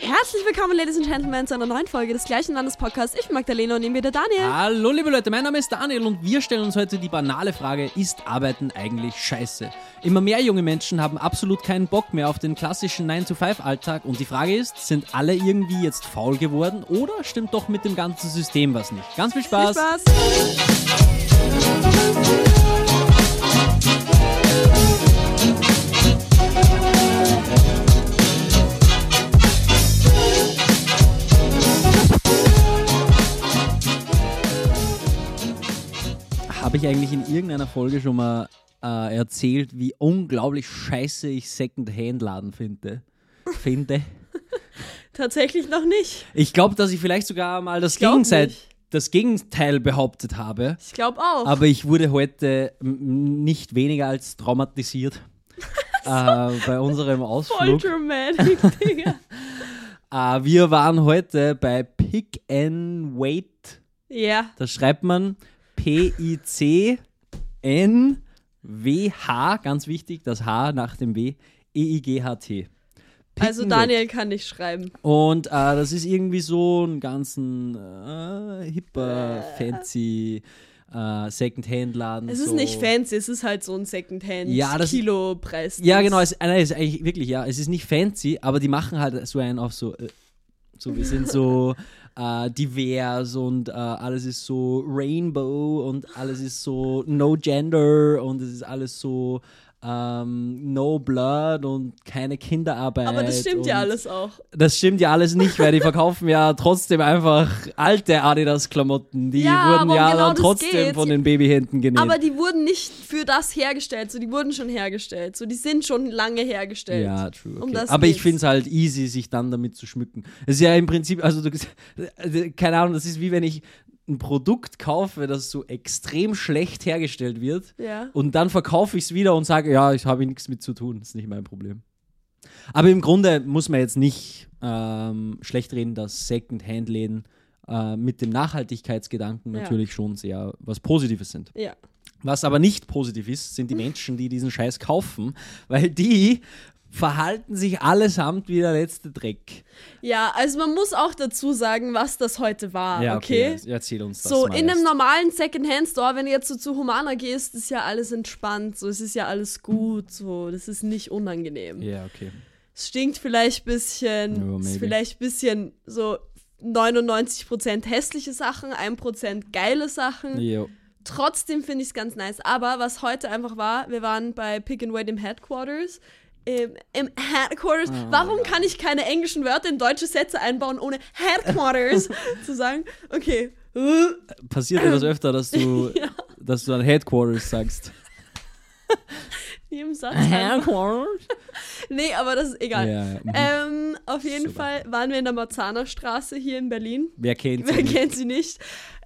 Herzlich willkommen, Ladies and Gentlemen, zu einer neuen Folge des gleichen Landespodcasts. Ich bin Magdalena und neben mir der Daniel. Hallo liebe Leute, mein Name ist Daniel und wir stellen uns heute die banale Frage, ist Arbeiten eigentlich scheiße? Immer mehr junge Menschen haben absolut keinen Bock mehr auf den klassischen 9-to-5-Alltag und die Frage ist, sind alle irgendwie jetzt faul geworden oder stimmt doch mit dem ganzen System was nicht? Ganz viel Spaß! Viel Spaß. Ich eigentlich in irgendeiner Folge schon mal äh, erzählt, wie unglaublich scheiße ich Second-Hand-Laden finde? Finde? Tatsächlich noch nicht. Ich glaube, dass ich vielleicht sogar mal das, nicht. das Gegenteil behauptet habe. Ich glaube auch. Aber ich wurde heute nicht weniger als traumatisiert äh, bei unserem Voll Ausflug. dramatic, Digga. Äh, wir waren heute bei Pick and Wait. Ja, Da schreibt man P-I-C-N-W-H, ganz wichtig, das H nach dem W, E-I-G-H-T. Also Daniel kann nicht schreiben. Und äh, das ist irgendwie so ein ganzen äh, hipper, fancy äh, Second-Hand-Laden. Es ist so. nicht fancy, es ist halt so ein Secondhand Ja. Ja, genau, es, nein, es ist eigentlich wirklich, ja, es ist nicht fancy, aber die machen halt so einen auf so, äh, so wir sind so äh, divers und äh, alles ist so Rainbow und alles ist so No Gender und es ist alles so ähm, No Blood und keine Kinderarbeit. Aber das stimmt ja alles auch. Das stimmt ja alles nicht, weil die verkaufen ja trotzdem einfach alte Adidas-Klamotten. Die Ja, wurden ja genau dann trotzdem geht's. von den Babyhänden genäht. Aber die wurden nicht für das hergestellt, so die wurden schon hergestellt. So die sind schon lange hergestellt. Ja, true. Okay. Um Aber ich geht's. finde es halt easy, sich dann damit zu schmücken. Es ist ja im Prinzip, also du, keine Ahnung, das ist wie wenn ich ein Produkt kaufe, das so extrem schlecht hergestellt wird Ja. und dann verkaufe ich es wieder und sage, ja, ich habe nichts mit zu tun, das ist nicht mein Problem. Aber im Grunde muss man jetzt nicht ähm, schlecht reden, dass Second-Hand-Läden äh, mit dem Nachhaltigkeitsgedanken Ja. natürlich schon sehr was Positives sind. Ja. Was aber nicht positiv ist, sind die Menschen, die diesen Scheiß kaufen, weil die verhalten sich allesamt wie der letzte Dreck. Ja, also man muss auch dazu sagen, was das heute war, Ah, okay? ja, erzähl uns das So, in einem erst. normalen Secondhand-Store, wenn du jetzt so zu Humana gehst, ist ja alles entspannt, so, es ist ja alles gut, so, das ist nicht unangenehm. Ja, okay. Es stinkt vielleicht ein bisschen, Ja, ist vielleicht ein bisschen so 99% hässliche Sachen, 1% geile Sachen. Jo. Trotzdem finde ich es ganz nice. Aber was heute einfach war, wir waren bei Pick and Wait im Headquarters. Im, im Headquarters. Ah, Warum kann ich keine englischen Wörter in deutsche Sätze einbauen, ohne Headquarters zu sagen? Okay. Passiert dir das öfter, dass du, Ja. dass du an Headquarters sagst? Im Satz. Headquarters? Nee, aber das ist egal. Ja, ja. mhm. Ähm, auf jeden Super. Fall waren wir in der Marzahner Straße hier in Berlin. Wer kennt sie Wer nicht? kennt sie nicht?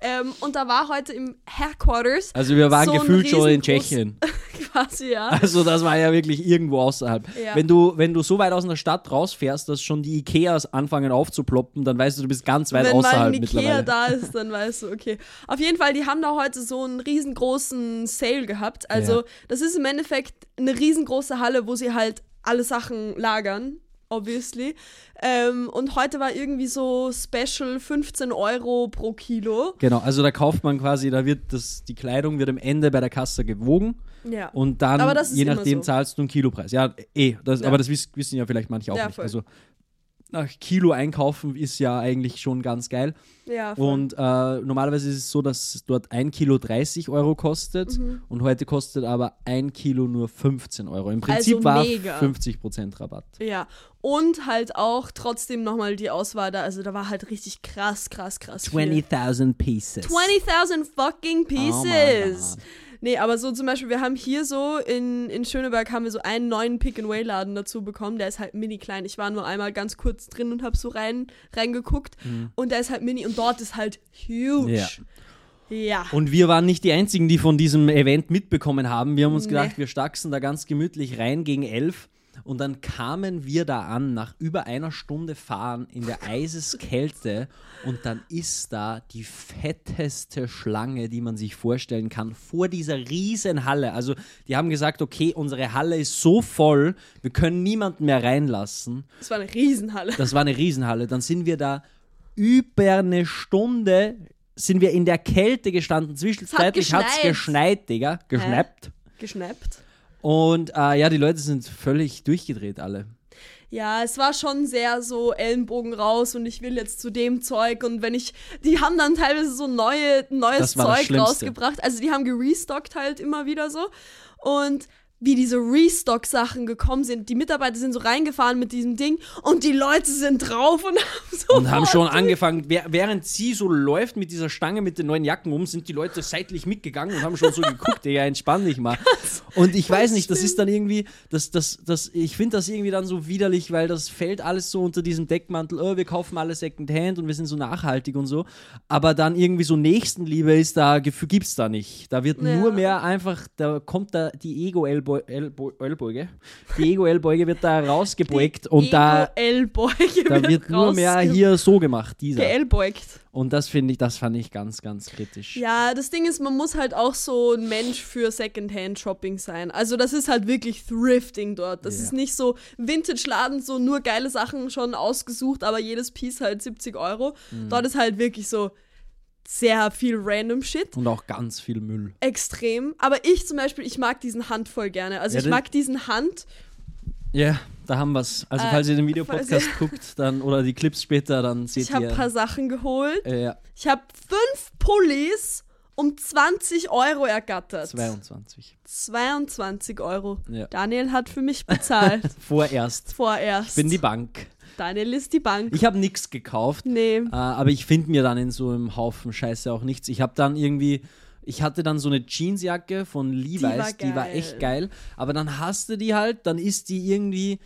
Ähm, und da war heute im Headquarters Also wir waren so gefühlt schon in Tschechien. quasi, ja. Also das war ja wirklich irgendwo außerhalb. Ja. Wenn, du, wenn du so weit aus einer Stadt rausfährst, dass schon die Ikeas anfangen aufzuploppen, dann weißt du, du bist ganz weit Wenn außerhalb Ikea mittlerweile. da ist, dann weißt du, okay. Auf jeden Fall, die haben da heute so einen riesengroßen Sale gehabt. Also, Ja. das ist im Endeffekt eine riesengroße Halle, wo sie halt alle Sachen lagern, obviously. Ähm, und heute war irgendwie so Special 15 Euro pro Kilo. Genau, also da kauft man quasi, da wird das, die Kleidung wird am Ende bei der Kasse gewogen Ja. und dann, Aber das ist je nachdem, so. zahlst du einen Kilopreis. Ja, eh, das, Ja. aber das wiss, wissen ja vielleicht manche auch Ja, nicht. voll. Also nach Kilo einkaufen ist ja eigentlich schon ganz geil. ja, voll. Und äh, normalerweise ist es so, dass dort ein Kilo 30 Euro kostet Mhm. und heute kostet aber ein Kilo nur 15 Euro. Im Prinzip Also war mega. 50% Rabatt. Ja, und halt auch trotzdem nochmal die Auswahl da. Also da war halt richtig krass, krass, krass. viel. 20.000 Pieces. 20.000 fucking Oh pieces. God. Nee, aber so zum Beispiel, wir haben hier so in, in Schöneberg haben wir so einen neuen Pick-and-Way-Laden dazu bekommen. Der ist halt mini klein. Ich war nur einmal ganz kurz drin und hab so rein, reingeguckt. Und der ist halt mini und dort ist halt huge. Mhm. Ja. Ja. Und wir waren nicht die Einzigen, die von diesem Event mitbekommen haben. Wir haben uns Nee. gedacht, wir stachsen da ganz gemütlich rein gegen elf. Und dann kamen wir da an, nach über einer Stunde Fahren in der Eiseskälte. Und dann ist da die fetteste Schlange, die man sich vorstellen kann, vor dieser riesen Halle. Also die haben gesagt, okay, unsere Halle ist so voll, wir können niemanden mehr reinlassen. Das war eine Riesenhalle. Das war eine Riesenhalle. Dann sind wir da über eine Stunde sind wir in der Kälte gestanden. Zwischenzeitlich hat es geschneit. geschneit, Digga. Geschnappt. Geschnappt. Und äh, ja, die Leute sind völlig durchgedreht, alle. Ja, es war schon sehr so Ellenbogen raus und ich will jetzt zu dem Zeug und wenn ich, die haben dann teilweise so neue, neues Zeug rausgebracht. Also die haben gerestockt halt immer wieder so und wie diese Restock-Sachen gekommen sind. Die Mitarbeiter sind so reingefahren mit diesem Ding und die Leute sind drauf und haben so Und haben schon angefangen, während sie so läuft mit dieser Stange mit den neuen Jacken um, sind die Leute seitlich mitgegangen und haben schon so geguckt, Digga, entspann dich mal. Und ich weiß nicht, das ist dann irgendwie, das, das, das, ich finde das irgendwie dann so widerlich, weil das fällt alles so unter diesem Deckmantel, oh, wir kaufen alles Secondhand und wir sind so nachhaltig und so. Aber dann irgendwie so Nächstenliebe ist da, Gefühl gibt's da nicht. Da wird Ja. nur mehr einfach, da kommt da die Ego-Ellbeuge, Ellbeuge, die Ego-Ellbeuge wird da rausgebeugt und da, da wird nur mehr hier so gemacht, dieser. geellbeugt. Und das finde ich, das fand ich ganz, ganz kritisch. Ja, das Ding ist, man muss halt auch so ein Mensch für Secondhand-Shopping sein. Also das ist halt wirklich Thrifting dort. Das Ja. ist nicht so Vintage-Laden, so nur geile Sachen schon ausgesucht, aber jedes Piece halt 70 Euro. Mhm. Dort ist halt wirklich so sehr viel random Shit. Und auch ganz viel Müll. Extrem. Aber ich zum Beispiel, ich mag diesen Hand voll gerne. Also Ja, ich mag diesen Hand. Ja, da haben wir es. Also Äh, falls ihr den Videopodcast guckt, dann oder die Clips später, dann seht Ich habe ihr. ein paar Sachen geholt. äh, ja, Ich habe fünf Pullis um 20 Euro ergattert. 22. 22 Euro. Ja. Daniel hat für mich bezahlt. Vorerst. Vorerst. Ich bin die Bank. Daniel ist die Bank. Ich habe nichts gekauft, nee. äh, aber ich finde mir dann in so einem Haufen Scheiße auch nichts. Ich habe dann irgendwie. Ich hatte dann so eine Jeansjacke von Levi's, die war, war geil. echt geil. Aber dann hast du die halt, dann ist die irgendwie.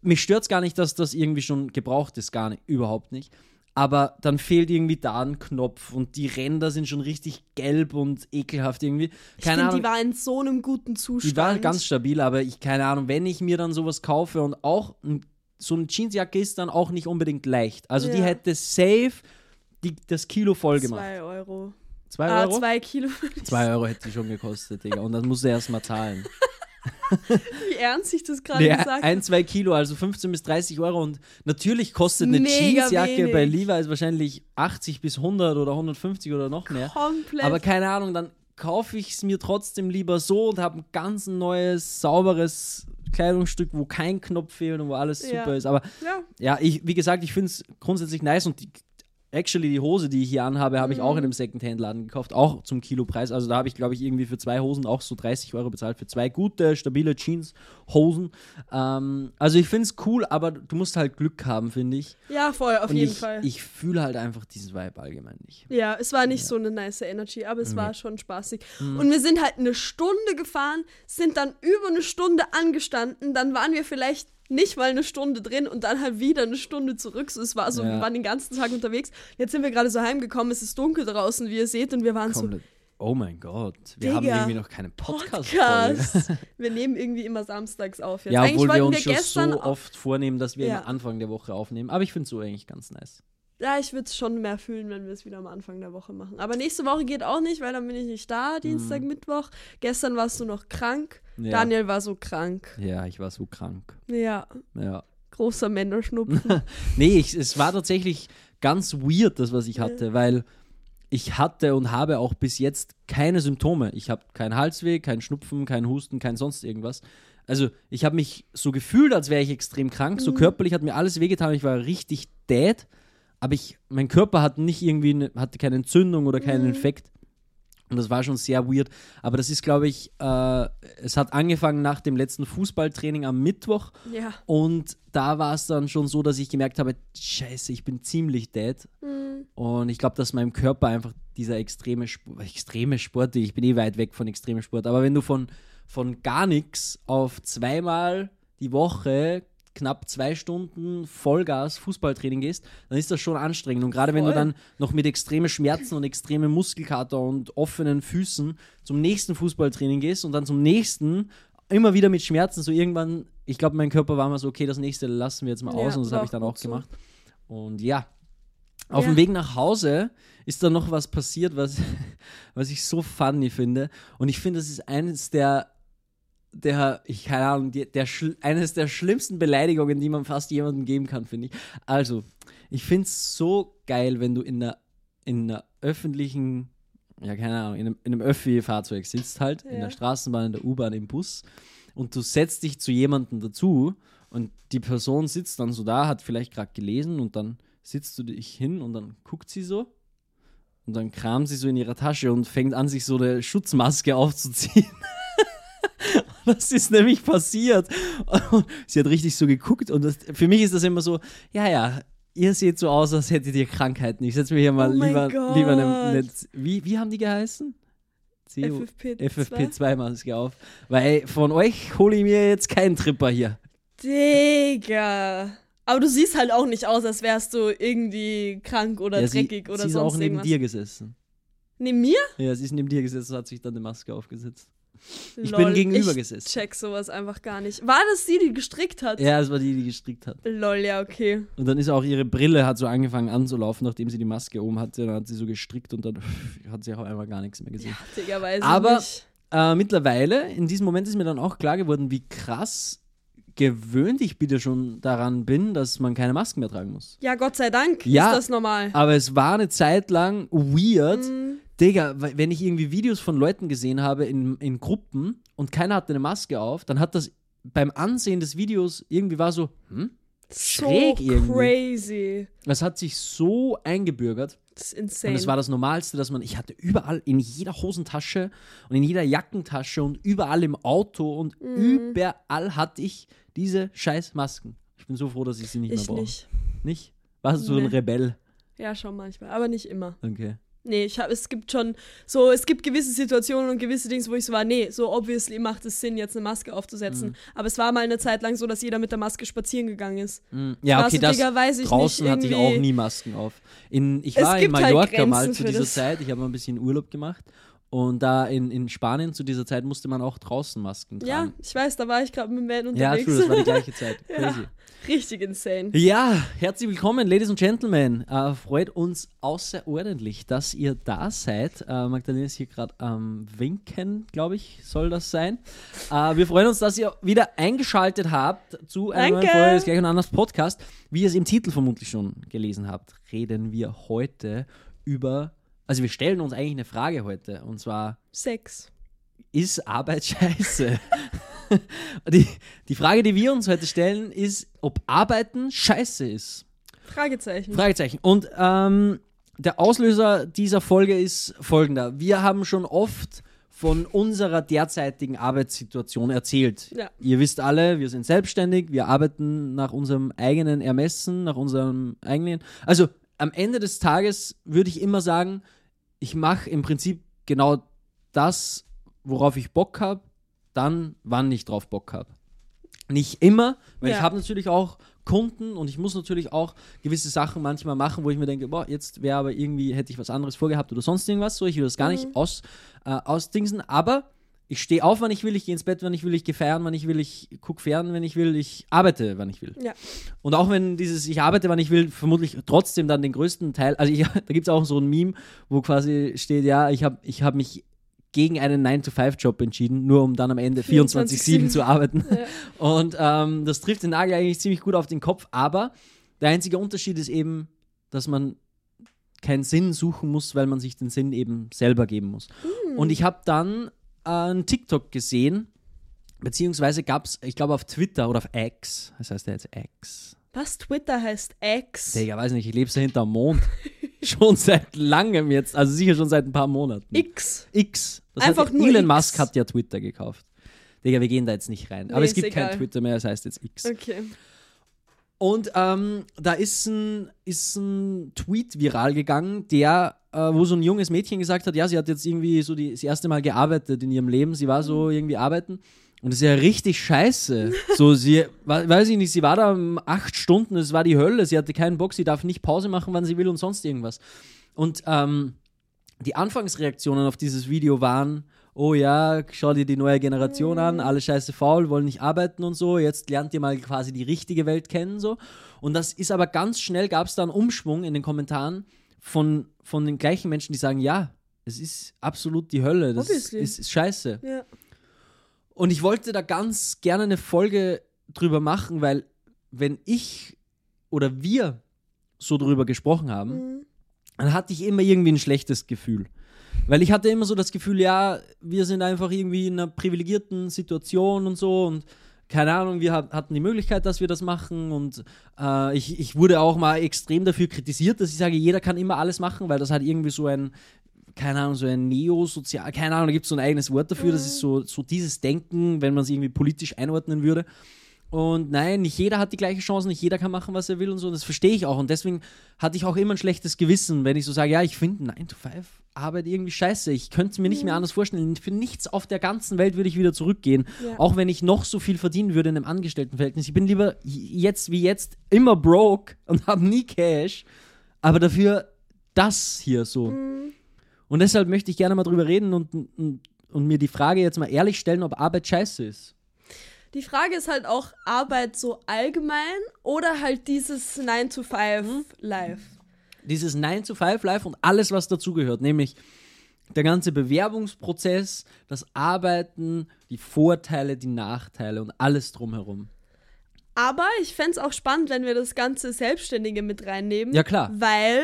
Mich stört es gar nicht, dass das irgendwie schon gebraucht ist, gar nicht, überhaupt nicht. Aber dann fehlt irgendwie da ein Knopf und die Ränder sind schon richtig gelb und ekelhaft irgendwie. Ich Keine finde, Ahnung. die war in so einem guten Zustand. Die war ganz stabil, aber ich, keine Ahnung, wenn ich mir dann sowas kaufe und auch ein, so eine Jeansjacke ist dann auch nicht unbedingt leicht. Also die Ja. hätte safe die, das Kilo voll gemacht. Zwei Euro. Zwei Ah, Euro? zwei Kilo. Zwei Euro hätte die schon gekostet, Digga. Und das musst du erst mal zahlen. Wie ernst ich das gerade gesagt ein, zwei Kilo, also 15 bis 30 Euro. Und natürlich kostet eine Mega Jeansjacke wenig. bei Levi's wahrscheinlich 80 bis 100 oder 150 oder noch mehr. Komplett. Aber keine Ahnung, dann kaufe ich es mir trotzdem lieber so und habe ein ganz neues, sauberes Kleidungsstück, wo kein Knopf fehlt und wo alles Ja. super ist. Aber ja. ja, ich, wie gesagt, ich finde es grundsätzlich nice und die, actually die Hose, die ich hier anhabe, habe ich auch in Mhm. einem Secondhand-Laden gekauft, auch zum Kilopreis. Also da habe ich, glaube ich, irgendwie für zwei Hosen auch so 30 Euro bezahlt, für zwei gute, stabile Jeans-Hosen. Ähm, also ich finde es cool, aber du musst halt Glück haben, finde ich. ja, voll, auf und jeden ich, Fall. ich fühle halt einfach diesen Vibe allgemein nicht. ja, es war nicht so eine nice Energy, aber es war schon spaßig. Mhm. Und wir sind halt eine Stunde gefahren, sind dann über eine Stunde angestanden, dann waren wir vielleicht nicht mal eine Stunde drin und dann halt wieder eine Stunde zurück. So, es war so, Ja. wir waren den ganzen Tag unterwegs. Jetzt sind wir gerade so heimgekommen, es ist dunkel draußen, wie ihr seht, und wir waren so, Komplett. Oh mein Gott, wir haben Digga, irgendwie noch keine podcast Podcast. wir nehmen irgendwie immer samstags auf. Jetzt. Ja, Eigentlich obwohl wir uns schon gestern so oft vornehmen, dass wir Ja. am Anfang der Woche aufnehmen. Aber ich finde es so eigentlich ganz nice. Ja, ich würde es schon mehr fühlen, wenn wir es wieder am Anfang der Woche machen. Aber nächste Woche geht auch nicht, weil dann bin ich nicht da, Dienstag, Mittwoch. Gestern warst du noch krank. Mhm. Ja. Daniel war so krank. Ja, ich war so krank. Ja, Ja. großer Männerschnupfen. Nee, ich, es war tatsächlich ganz weird, das, was ich hatte, weil ich hatte und habe auch bis jetzt keine Symptome. Ich habe keinen Halsweh, keinen Schnupfen, keinen Husten, kein sonst irgendwas. Also ich habe mich so gefühlt, als wäre ich extrem krank. So körperlich hat mir alles wehgetan. Ich war richtig dead. Aber ich, mein Körper hat nicht irgendwie, eine, hatte keine Entzündung oder keinen Infekt. Und das war schon sehr weird. Aber das ist, glaube ich, äh, es hat angefangen nach dem letzten Fußballtraining am Mittwoch. ja. Und da war es dann schon so, dass ich gemerkt habe, scheiße, ich bin ziemlich dead. Mhm. Und ich glaube, dass meinem Körper einfach dieser extreme, Sp extreme Sport, ich bin eh weit weg von extremem Sport, aber wenn du von, von gar nichts auf zweimal die Woche knapp zwei Stunden Vollgas Fußballtraining gehst, dann ist das schon anstrengend. Und gerade wenn du Voll. dann noch mit extremen Schmerzen und extremem Muskelkater und offenen Füßen zum nächsten Fußballtraining gehst und dann zum nächsten immer wieder mit Schmerzen, so irgendwann ich glaube, mein Körper war mal so, okay, das nächste lassen wir jetzt mal Ja, aus und das habe ich dann auch so. gemacht. Und ja, auf Ja. dem Weg nach Hause ist dann noch was passiert, was, was ich so funny finde. Und ich finde, das ist eines der, der ich keine Ahnung, der, schl- eines der schlimmsten Beleidigungen, die man fast jemandem geben kann, finde ich. Also, ich finde es so geil, wenn du in einer, in einer öffentlichen, ja, keine Ahnung, in einem, in einem Öffi-Fahrzeug sitzt halt, in Ja. der Straßenbahn, in der U-Bahn, im Bus und du setzt dich zu jemandem dazu und die Person sitzt dann so da, hat vielleicht gerade gelesen und dann sitzt du dich hin und dann guckt sie so und dann kramt sie so in ihrer Tasche und fängt an, sich so eine Schutzmaske aufzuziehen. das ist nämlich passiert. Und sie hat richtig so geguckt und das, für mich ist das immer so, ja, ja, ihr seht so aus, als hättet ihr Krankheiten. Ich setze mir hier mal Oh lieber, Gott. lieber eine, eine, wie, wie haben die geheißen? CO FFP2. FFP2-Maske auf. Weil von euch hole ich mir jetzt keinen Tripper hier. Digga. Aber du siehst halt auch nicht aus, als wärst du irgendwie krank oder Ja, sie, dreckig oder sie ist sonst auch neben irgendwas. dir gesessen. Neben mir? Ja, sie ist neben dir gesessen und hat sich dann eine Maske aufgesetzt. Ich Lol, bin gegenüber ich gesessen. check sowas einfach gar nicht. War das die, die gestrickt hat? Ja, es war die, die gestrickt hat. Lol, ja, okay. Und dann ist auch ihre Brille hat so angefangen anzulaufen, nachdem sie die Maske oben hatte. Dann hat sie so gestrickt und dann hat sie auch einmal gar nichts mehr gesehen. Digga, weiß Aber-. Äh, mittlerweile, in diesem Moment ist mir dann auch klar geworden, wie krass gewöhnt ich bitte schon daran bin, dass man keine Masken mehr tragen muss. Ja, Gott sei Dank Ja. ist das normal. Aber es war eine Zeit lang weird. Mhm. Digga, we- wenn ich irgendwie Videos von Leuten gesehen habe in, in Gruppen und keiner hatte eine Maske auf, dann hat das beim Ansehen des Videos irgendwie war so, hm? So Schräg irgendwie. crazy. Das hat sich so eingebürgert. Das ist insane. Und es war das Normalste, dass man, ich hatte überall in jeder Hosentasche und in jeder Jackentasche und überall im Auto und Mhm. überall hatte ich diese scheiß Masken. Ich bin so froh, dass ich sie nicht mehr ich brauche. nicht. Nicht? Warst du ein Nee. Rebell? Ja, schon manchmal, aber nicht immer. Okay. Nee, ich hab, es gibt schon so, es gibt gewisse Situationen und gewisse Dinge, wo ich so war, nee, so obviously macht es Sinn, jetzt eine Maske aufzusetzen. Mhm. Aber es war mal eine Zeit lang so, dass jeder mit der Maske spazieren gegangen ist. Mm, Ja, War okay, so, das Digga, weiß ich draußen nicht, hatte ich auch nie Masken auf. In, ich war in halt Mallorca mal Grenzen zu dieser. Zeit, ich habe mal ein bisschen Urlaub gemacht und da in, in Spanien zu dieser Zeit musste man auch draußen Masken Ja, tragen. ich weiß, da war ich gerade mit dem Ja, unterwegs. true, das war die gleiche Zeit. Ja. Richtig insane. Ja, herzlich willkommen, Ladies and Gentlemen. Äh, freut uns außerordentlich, dass ihr da seid. Äh, Magdalena ist hier gerade am Winken, glaube ich, soll das sein. Äh, wir freuen uns, dass ihr wieder eingeschaltet habt zu einer neuen Danke. Folge des Gleich und Anders Podcast. Wie ihr es im Titel vermutlich schon gelesen habt, reden wir heute über, also wir stellen uns eigentlich eine Frage heute und zwar, Sex. ist Arbeit scheiße? die, die Frage, die wir uns heute stellen, ist, ob Arbeiten scheiße ist. Fragezeichen. Fragezeichen. Und ähm, der Auslöser dieser Folge ist folgender. Wir haben schon oft von unserer derzeitigen Arbeitssituation erzählt. Ja. Ihr wisst alle, wir sind selbstständig, wir arbeiten nach unserem eigenen Ermessen, nach unserem eigenen. Also am Ende des Tages würde ich immer sagen, ich mache im Prinzip genau das, worauf ich Bock habe, dann, wann ich drauf Bock habe. Nicht immer, weil Ja. ich habe natürlich auch Kunden und ich muss natürlich auch gewisse Sachen manchmal machen, wo ich mir denke, boah, jetzt wäre aber irgendwie, hätte ich was anderes vorgehabt oder sonst irgendwas, so, ich will das gar nicht aus, äh, ausdingsen, aber ich stehe auf, wann ich will, ich gehe ins Bett, wann ich will, ich gehe feiern, wann ich will, ich gucke fern, wenn ich will, ich arbeite, wann ich will. Ja. Und auch wenn dieses Ich arbeite, wann ich will, vermutlich trotzdem dann den größten Teil, also ich, da gibt es auch so ein Meme, wo quasi steht, ja, ich habe ich hab mich gegen einen 9-to-5-Job entschieden, nur um dann am Ende 24-7 zu arbeiten. Und ähm, das trifft den Nagel eigentlich ziemlich gut auf den Kopf, aber der einzige Unterschied ist eben, dass man keinen Sinn suchen muss, weil man sich den Sinn eben selber geben muss. Und ich habe dann einen TikTok gesehen, beziehungsweise gab es, ich glaube auf Twitter oder auf X, das heißt ja jetzt X. Was? Twitter heißt X. Digga, weiß nicht, ich lebe so hinterm Mond. schon seit langem jetzt, also sicher schon seit ein paar Monaten. X. X. Das Einfach hat, nur Elon X. Musk hat ja Twitter gekauft. Digga, wir gehen da jetzt nicht rein. Aber Nee, es ist gibt kein egal. Twitter mehr, es heißt jetzt X. Okay. Und ähm, da ist ein, ist ein Tweet viral gegangen, der, wo so ein junges Mädchen gesagt hat, ja, sie hat jetzt irgendwie so die, das erste Mal gearbeitet in ihrem Leben. Sie war so irgendwie arbeiten. Und das ist ja richtig scheiße. So, sie, we- weiß ich nicht, sie war da um acht Stunden, es war die Hölle, sie hatte keinen Bock, sie darf nicht Pause machen, wann sie will und sonst irgendwas. Und ähm, die Anfangsreaktionen auf dieses Video waren, oh ja, schau dir die neue Generation an, alle scheiße faul, wollen nicht arbeiten und so, jetzt lernt ihr mal quasi die richtige Welt kennen so. Und das ist aber ganz schnell, gab es da einen Umschwung in den Kommentaren von, von den gleichen Menschen, die sagen, ja, es ist absolut die Hölle, das ist, ist scheiße. Ja. Und ich wollte da ganz gerne eine Folge drüber machen, weil wenn ich oder wir so drüber gesprochen haben, Mhm. dann hatte ich immer irgendwie ein schlechtes Gefühl. Weil ich hatte immer so das Gefühl, ja, wir sind einfach irgendwie in einer privilegierten Situation und so und keine Ahnung, wir hat- hatten die Möglichkeit, dass wir das machen und äh, ich, ich wurde auch mal extrem dafür kritisiert, dass ich sage, jeder kann immer alles machen, weil das hat irgendwie so ein, keine Ahnung, so ein Neosozial, keine Ahnung, da gibt es so ein eigenes Wort dafür, das ist so, so dieses Denken, wenn man es irgendwie politisch einordnen würde. Und nein, nicht jeder hat die gleiche Chance, nicht jeder kann machen, was er will und so. Und das verstehe ich auch. Und deswegen hatte ich auch immer ein schlechtes Gewissen, wenn ich so sage, ja, ich finde 9 to 5 Arbeit irgendwie scheiße. Ich könnte es mir nicht mehr anders vorstellen. Für nichts auf der ganzen Welt würde ich wieder zurückgehen. Ja. Auch wenn ich noch so viel verdienen würde in einem Angestelltenverhältnis. Ich bin lieber jetzt wie jetzt immer broke und habe nie Cash. Aber dafür das hier so. Mhm. Und deshalb möchte ich gerne mal drüber reden und, und, und mir die Frage jetzt mal ehrlich stellen, ob Arbeit scheiße ist. Die Frage ist halt auch Arbeit so allgemein oder halt dieses 9 to 5 Mhm. live. dieses 9 to 5 Life und alles, was dazugehört, nämlich der ganze Bewerbungsprozess, das Arbeiten, die Vorteile, die Nachteile und alles drumherum. Aber ich fände es auch spannend, wenn wir das ganze Selbstständige mit reinnehmen. Ja, klar. Weil,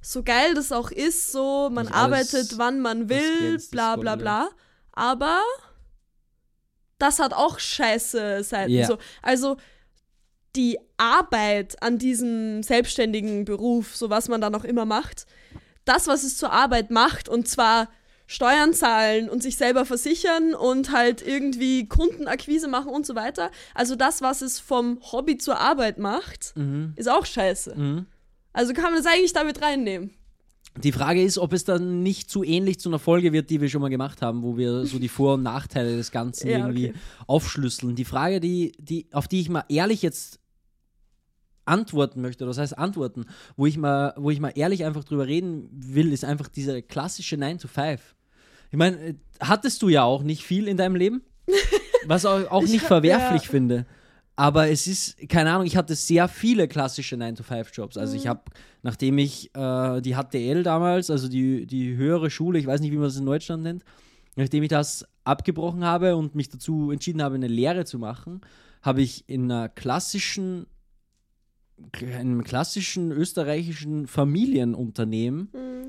so geil das auch ist, so, man alles arbeitet, wann man das will, das bla bla bla. Aber das hat auch scheiße Seiten. Ja. So. Also die Arbeit an diesem selbstständigen Beruf, so was man dann auch immer macht, das, was es zur Arbeit macht, und zwar Steuern zahlen und sich selber versichern und halt irgendwie Kundenakquise machen und so weiter. Also das, was es vom Hobby zur Arbeit macht, Mhm. ist auch scheiße. Mhm. Also kann man das eigentlich damit reinnehmen. Die Frage ist, ob es dann nicht zu ähnlich zu einer Folge wird, die wir schon mal gemacht haben, wo wir so die Vor- und Nachteile des Ganzen Ja, irgendwie okay. aufschlüsseln. Die Frage, die, die, auf die ich mal ehrlich jetzt antworten möchte, das heißt antworten, wo ich mal, wo ich mal ehrlich einfach drüber reden will, ist einfach diese klassische 9 to 5. Ich meine, äh, hattest du ja auch nicht viel in deinem Leben, was auch, auch Ich nicht hab- verwerflich ja. finde. Aber es ist, keine Ahnung, ich hatte sehr viele klassische 9-to-5-Jobs. Also Mhm. ich habe, nachdem ich äh, die HTL damals, also die, die höhere Schule, ich weiß nicht, wie man das in Deutschland nennt, nachdem ich das abgebrochen habe und mich dazu entschieden habe, eine Lehre zu machen, habe ich in einer klassischen, in einem klassischen österreichischen Familienunternehmen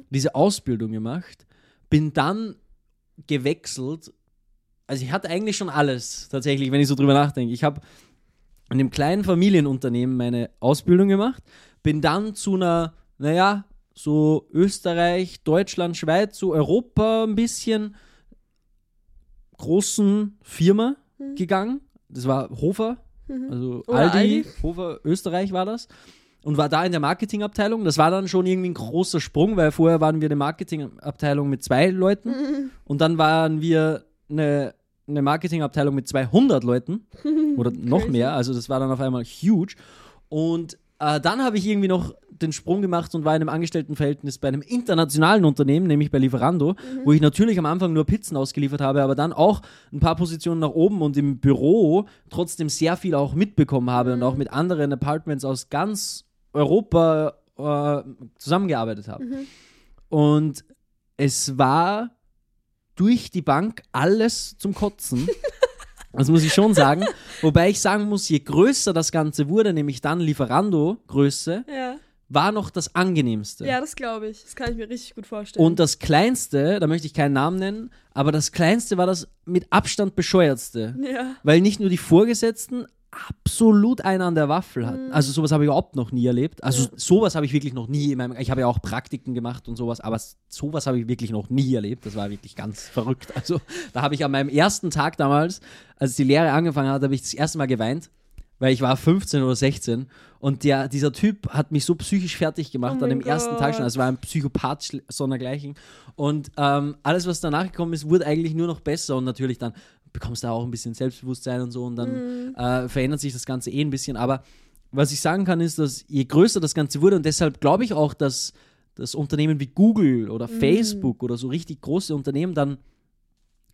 diese Ausbildung gemacht, bin dann gewechselt. Also ich hatte eigentlich schon alles, tatsächlich, wenn ich so drüber nachdenke. Ich habe in einem kleinen Familienunternehmen meine Ausbildung gemacht, bin dann zu einer, naja, so Österreich, Deutschland, Schweiz, so Europa ein bisschen großen Firma gegangen. Das war Hofer, also Oder Aldi, Aldi. Hofer, Österreich war das. Und war da in der Marketingabteilung. Das war dann schon irgendwie ein großer Sprung, weil vorher waren wir eine Marketingabteilung mit zwei Leuten und dann waren wir eine, eine Marketingabteilung mit 200 Leuten oder noch mehr. Also das war dann auf einmal huge. Und äh, dann habe ich irgendwie noch den Sprung gemacht und war in einem Angestelltenverhältnis bei einem internationalen Unternehmen, nämlich bei Lieferando, wo ich natürlich am Anfang nur Pizzen ausgeliefert habe, aber dann auch ein paar Positionen nach oben und im Büro trotzdem sehr viel auch mitbekommen habe und auch mit anderen Apartments aus ganz Europa äh, zusammengearbeitet habe. Und es war durch die Bank alles zum Kotzen. Das muss ich schon sagen. Wobei ich sagen muss, je größer das Ganze wurde, nämlich dann Lieferando-Größe, Ja, war noch das angenehmste. ja das glaube ich. Das kann ich mir richtig gut vorstellen. Und das kleinste, da möchte ich keinen Namen nennen, aber das kleinste war das mit Abstand bescheuertste. ja. Weil nicht nur die Vorgesetzten absolut einen an der Waffel hatten. Also sowas habe ich überhaupt noch nie erlebt. Also Ja. sowas habe ich wirklich noch nie in meinem, ich habe ja auch Praktiken gemacht und sowas, aber sowas habe ich wirklich noch nie erlebt. Das war wirklich ganz verrückt. Also da habe ich an meinem ersten Tag damals, als die Lehre angefangen hat, habe ich das erste Mal geweint, weil ich war 15 oder 16 und der, dieser Typ hat mich so psychisch fertig gemacht Oh an dem mein ersten Tag schon. Gott. Also war ein Psychopath sondergleichen. Und ähm, alles, was danach gekommen ist, wurde eigentlich nur noch besser und natürlich dann bekommst du auch ein bisschen Selbstbewusstsein und so und dann äh, verändert sich das Ganze eh ein bisschen. Aber was ich sagen kann, ist, dass je größer das Ganze wurde und deshalb glaube ich auch, dass das Unternehmen wie Google oder Facebook oder so richtig große Unternehmen dann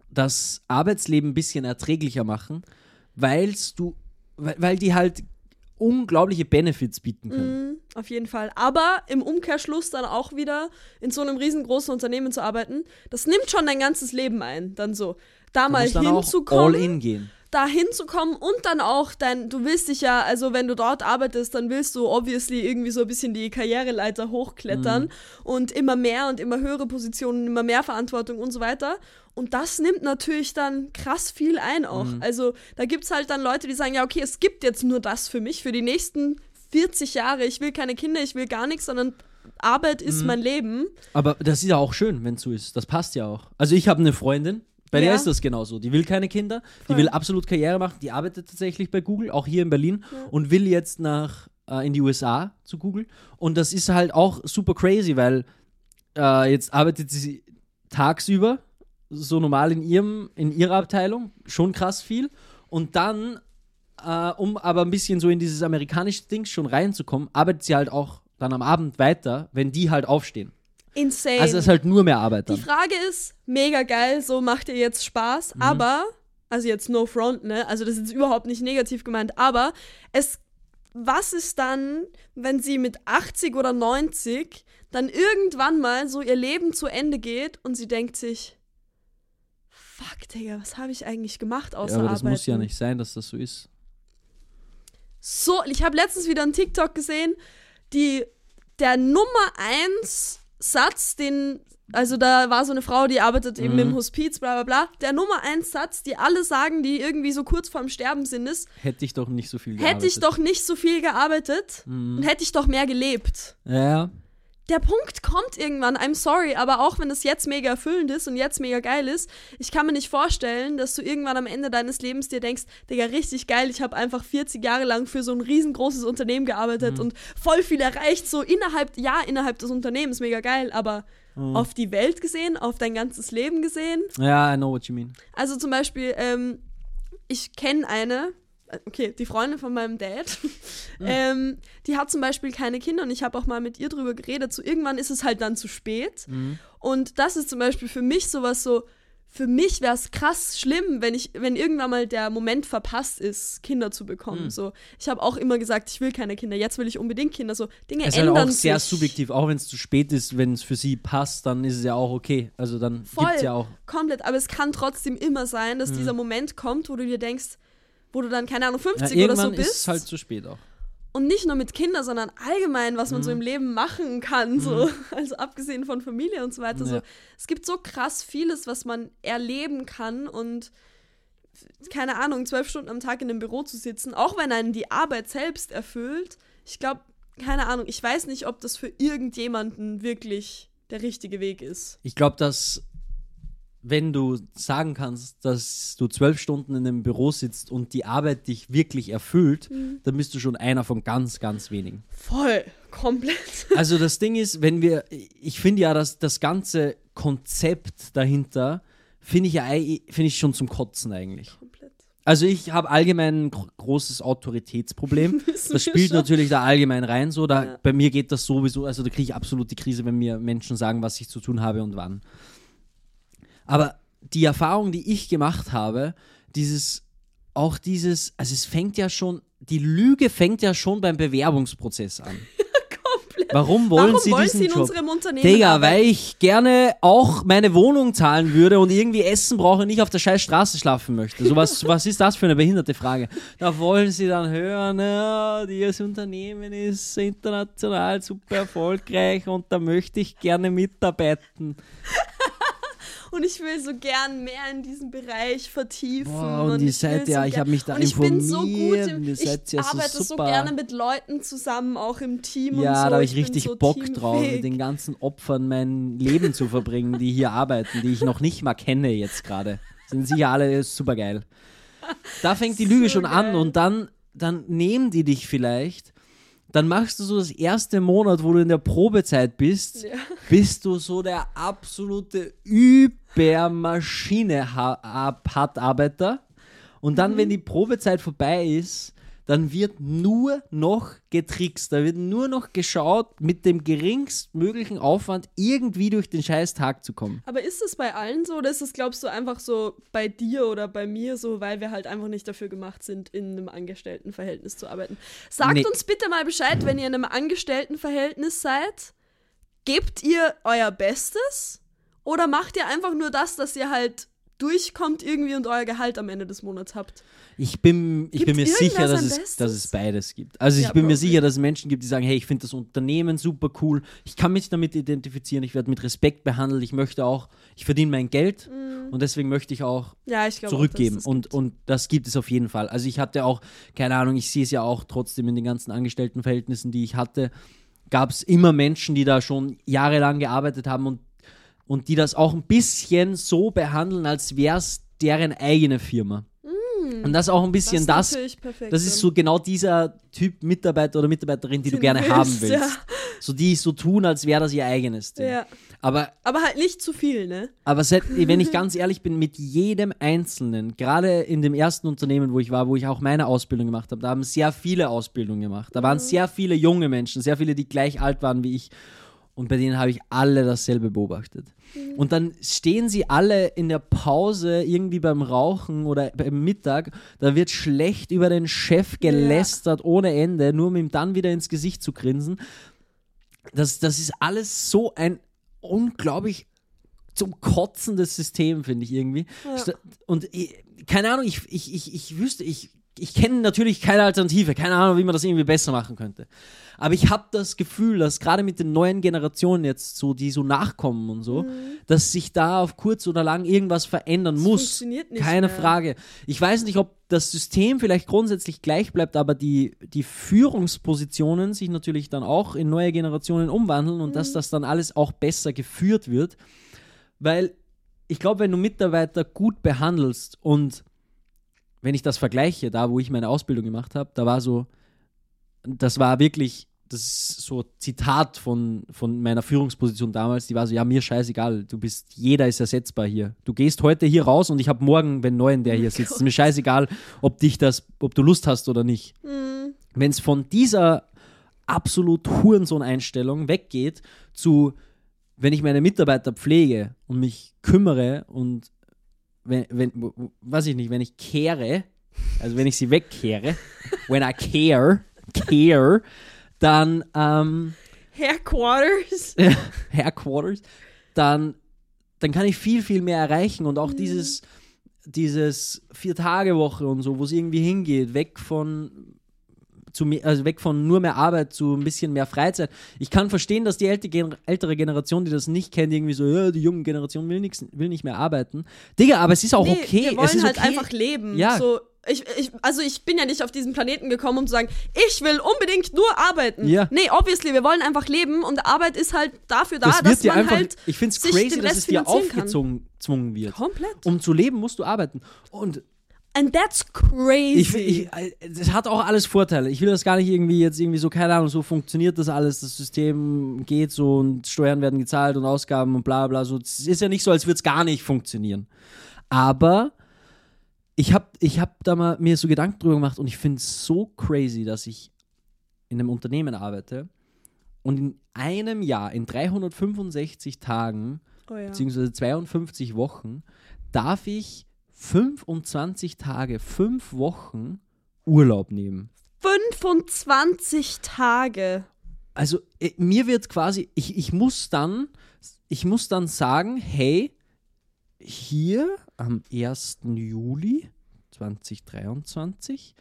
das Arbeitsleben ein bisschen erträglicher machen, weil's du, weil, weil die halt unglaubliche Benefits bieten können. Mhm, auf jeden Fall. Aber im Umkehrschluss dann auch wieder in so einem riesengroßen Unternehmen zu arbeiten, das nimmt schon dein ganzes Leben ein. Dann so, da Du mal hinzukommen. all in gehen. da hinzukommen und dann auch dein, du willst dich ja, also wenn du dort arbeitest, dann willst du obviously irgendwie so ein bisschen die Karriereleiter hochklettern Mhm. und immer mehr und immer höhere Positionen, immer mehr Verantwortung und so weiter. Und das nimmt natürlich dann krass viel ein auch. Mhm. Also da gibt es halt dann Leute, die sagen, ja, okay, es gibt jetzt nur das für mich, für die nächsten 40 Jahre. Ich will keine Kinder, ich will gar nichts, sondern Arbeit ist Mhm. mein Leben. Aber das ist ja auch schön, wenn es so ist. Das passt ja auch. Also ich habe eine Freundin, bei der Ja. ist das genauso. Die will keine Kinder, die Voll. will absolut Karriere machen, die arbeitet tatsächlich bei Google, auch hier in Berlin, und will jetzt nach äh, in die USA zu Google. Und das ist halt auch super crazy, weil äh, jetzt arbeitet sie tagsüber, so normal in ihrem, in ihrer Abteilung, schon krass viel. Und dann, äh, um aber ein bisschen so in dieses amerikanische Ding schon reinzukommen, arbeitet sie halt auch dann am Abend weiter, wenn die halt aufstehen. Insane. Also es ist halt nur mehr Arbeit Die dann. Frage ist, mega geil, so macht ihr jetzt Spaß, Mhm. aber, also jetzt no front, ne? Also das ist überhaupt nicht negativ gemeint, aber es, was ist dann, wenn sie mit 80 oder 90 dann irgendwann mal so ihr Leben zu Ende geht und sie denkt sich, fuck, Digga, was habe ich eigentlich gemacht außer Ja, aber das Arbeiten? muss ja nicht sein, dass das so ist. So, ich habe letztens wieder einen TikTok gesehen, die der Nummer eins Satz, den, also da war so eine Frau, die arbeitet eben Mhm. im Hospiz, bla bla bla. Der Nummer eins Satz, die alle sagen, die irgendwie so kurz vorm Sterben sind, ist, Hätte ich doch nicht so viel hätte ich gearbeitet. doch nicht so viel gearbeitet Mhm. und hätte ich doch mehr gelebt. Ja, Der Punkt kommt irgendwann, I'm sorry, aber auch wenn es jetzt mega erfüllend ist und jetzt mega geil ist, ich kann mir nicht vorstellen, dass du irgendwann am Ende deines Lebens dir denkst, Digga, richtig geil, ich habe einfach 40 Jahre lang für so ein riesengroßes Unternehmen gearbeitet und voll viel erreicht, so innerhalb, ja, innerhalb des Unternehmens, mega geil, aber auf die Welt gesehen, auf dein ganzes Leben gesehen. ja, I know what you mean. Also zum Beispiel, ähm, ich kenne eine, okay, die Freundin von meinem Dad, ähm, die hat zum Beispiel keine Kinder und ich habe auch mal mit ihr drüber geredet. So irgendwann ist es halt dann zu spät. Und das ist zum Beispiel für mich sowas so, für mich wäre es krass schlimm, wenn ich, wenn irgendwann mal der Moment verpasst ist, Kinder zu bekommen. So, ich habe auch immer gesagt, ich will keine Kinder. Jetzt will ich unbedingt Kinder. So Dinge Es ist halt ändern auch sehr sich. subjektiv, auch wenn es zu spät ist, wenn es für sie passt, dann ist es ja auch okay. Also dann gibt es ja auch. komplett. Aber es kann trotzdem immer sein, dass dieser Moment kommt, wo du dir denkst, wo du dann, keine Ahnung, Ja, 50 oder so irgendwann ist bist. halt zu spät auch. und nicht nur mit Kindern, sondern allgemein, was man Mhm. so im Leben machen kann, so, also abgesehen von Familie und so weiter. So. Ja. Es gibt so krass vieles, was man erleben kann und keine Ahnung, zwölf Stunden am Tag in einem Büro zu sitzen, auch wenn einen die Arbeit selbst erfüllt. Ich glaube, keine Ahnung, ich weiß nicht, ob das für irgendjemanden wirklich der richtige Weg ist. Ich glaube, dass wenn du sagen kannst, dass du zwölf Stunden in einem Büro sitzt und die Arbeit dich wirklich erfüllt, Mhm. dann bist du schon einer von ganz, ganz wenigen. Voll, komplett. Also das Ding ist, wenn wir, ich finde ja, dass das ganze Konzept dahinter finde ich ja finde ich schon zum Kotzen eigentlich. komplett. Also ich habe allgemein ein gro- großes Autoritätsproblem. Das spielt natürlich da allgemein rein. So, da, Ja. bei mir geht das sowieso, also da kriege ich absolut die Krise, wenn mir Menschen sagen, was ich zu tun habe und wann. Aber die Erfahrung, die ich gemacht habe, dieses, auch dieses, also es fängt ja schon, die Lüge fängt ja schon beim Bewerbungsprozess an. komplett. Warum wollen Warum Sie wollen diesen Sie in Job? unserem Unternehmen Digga, weil ich gerne auch meine Wohnung zahlen würde und irgendwie Essen brauche und nicht auf der scheiß Straße schlafen möchte. So was, was ist das für eine behinderte Frage? Da wollen sie dann hören, ja, dieses Unternehmen ist international super erfolgreich und da möchte ich gerne mitarbeiten. Und ich will so gern mehr in diesen Bereich vertiefen. Boah, und ihr ich will seid ja- so ich gern- hab mich da und ich bin so gut im, und ihr ich ja so arbeite so super. gerne mit Leuten zusammen, auch im Team und Ja, so. da habe ich bin richtig so Bock teamfähig. drauf, mit den ganzen Opfern mein Leben zu verbringen, die hier arbeiten, die ich noch nicht mal kenne jetzt gerade. Sind sicher alle super geil. Da fängt die Lüge So schon an geil. und dann, dann nehmen die dich vielleicht. Dann machst du so das erste Monat, wo du in der Probezeit bist, Ja. bist du so der absolute Übermaschine-Hartarbeiter. Und dann, wenn die Probezeit vorbei ist, dann wird nur noch getrickst. Da wird nur noch geschaut, mit dem geringstmöglichen Aufwand irgendwie durch den scheiß Tag zu kommen. Aber ist es bei allen so oder ist es, glaubst du, einfach so bei dir oder bei mir so, weil wir halt einfach nicht dafür gemacht sind, in einem Angestelltenverhältnis zu arbeiten? Sagt Nee. uns bitte mal Bescheid, wenn ihr in einem Angestelltenverhältnis seid. Gebt ihr euer Bestes oder macht ihr einfach nur das, dass ihr halt durchkommt irgendwie und euer Gehalt am Ende des Monats habt? Ich bin, ich bin mir sicher, dass es, dass es beides gibt. Also ich Ja, bin mir probably. sicher, dass es Menschen gibt, die sagen, hey, ich finde das Unternehmen super cool, ich kann mich damit identifizieren, ich werde mit Respekt behandelt, ich möchte auch, ich verdiene mein Geld und deswegen möchte ich auch Ja, ich zurückgeben. Auch, das und, und das gibt es auf jeden Fall. Also ich hatte auch, keine Ahnung, ich sehe es ja auch trotzdem in den ganzen Angestelltenverhältnissen, die ich hatte, gab es immer Menschen, die da schon jahrelang gearbeitet haben und, und die das auch ein bisschen so behandeln, als wäre es deren eigene Firma. Und das auch ein bisschen ist das, perfekt das ist so genau dieser Typ Mitarbeiter oder Mitarbeiterin, die du gerne willst, haben willst. ja. So die so tun, als wäre das ihr eigenes Ding. Ja. Aber Aber halt nicht zu viel, ne? aber seit, wenn ich ganz ehrlich bin, mit jedem Einzelnen, gerade in dem ersten Unternehmen, wo ich war, wo ich auch meine Ausbildung gemacht habe, da haben sehr viele Ausbildungen gemacht. Da waren sehr viele junge Menschen, sehr viele, die gleich alt waren wie ich. Und bei denen habe ich alle dasselbe beobachtet. Und dann stehen sie alle in der Pause irgendwie beim Rauchen oder beim Mittag. Da wird schlecht über den Chef gelästert ohne Ende, nur um ihm dann wieder ins Gesicht zu grinsen. Das, das ist alles so ein unglaublich zum Kotzen des System, finde ich irgendwie. Sta- Und keine Ahnung, ich, ich, ich, ich wüsste, ich, ich kenne natürlich keine Alternative, keine Ahnung, wie man das irgendwie besser machen könnte. Aber ich habe das Gefühl, dass gerade mit den neuen Generationen jetzt so, die so nachkommen und so, dass sich da auf kurz oder lang irgendwas verändern muss. funktioniert nicht keine mehr. Frage. Ich weiß nicht, ob das System vielleicht grundsätzlich gleich bleibt, aber die, die Führungspositionen sich natürlich dann auch in neue Generationen umwandeln und dass das dann alles auch besser geführt wird. Weil ich glaube, wenn du Mitarbeiter gut behandelst und wenn ich das vergleiche, da wo ich meine Ausbildung gemacht habe, da war so, das war wirklich, das ist so Zitat von, von meiner Führungsposition damals, die war so, ja, mir scheißegal, du bist, jeder ist ersetzbar hier. Du gehst heute hier raus und ich habe morgen wenn neuen, der hier sitzt. Ist mir scheißegal, ob dich das, ob du Lust hast oder nicht. Wenn es von dieser absolut Hurensohn-Einstellung weggeht zu, wenn ich meine Mitarbeiter pflege und mich kümmere und wenn, wenn, weiß ich nicht, wenn ich kehre, also wenn ich sie wegkehre, when I care, care, dann ähm, Headquarters. Headquarters, dann, dann kann ich viel, viel mehr erreichen und auch dieses, dieses Vier-Tage-Woche und so, wo es irgendwie hingeht, weg von zu mehr, also weg von nur mehr Arbeit zu ein bisschen mehr Freizeit. Ich kann verstehen, dass die ältere Generation, die das nicht kennt, irgendwie so, ja, die junge Generation will, nix, will nicht mehr arbeiten. Digga, aber es ist auch Nee, okay. Wir wollen es ist halt okay. einfach leben. Ja. So, ich, ich, also ich bin ja nicht auf diesen Planeten gekommen, um zu sagen, ich will unbedingt nur arbeiten. Ja. Nee, obviously, wir wollen einfach leben und Arbeit ist halt dafür da, das dass man einfach, halt ich finde es crazy, dass es dir aufgezwungen gezwungen wird. komplett. Um zu leben, musst du arbeiten. Und And that's crazy. äh, das hat auch alles Vorteile. Ich will das gar nicht irgendwie jetzt irgendwie so, keine Ahnung, so funktioniert das alles, das System geht so und Steuern werden gezahlt und Ausgaben und bla bla. So, es ist ja nicht so, als würde es gar nicht funktionieren. Aber ich habe ich hab da mal mir so Gedanken drüber gemacht und ich finde es so crazy, dass ich in einem Unternehmen arbeite und in einem Jahr, in 365 Tagen, oh ja. beziehungsweise 52 Wochen, darf ich 25 Tage, 5 Wochen Urlaub nehmen. 25 Tage. Also äh, mir wird quasi, ich, ich muss dann, ich muss dann sagen, hey, hier am 1. Juli 2023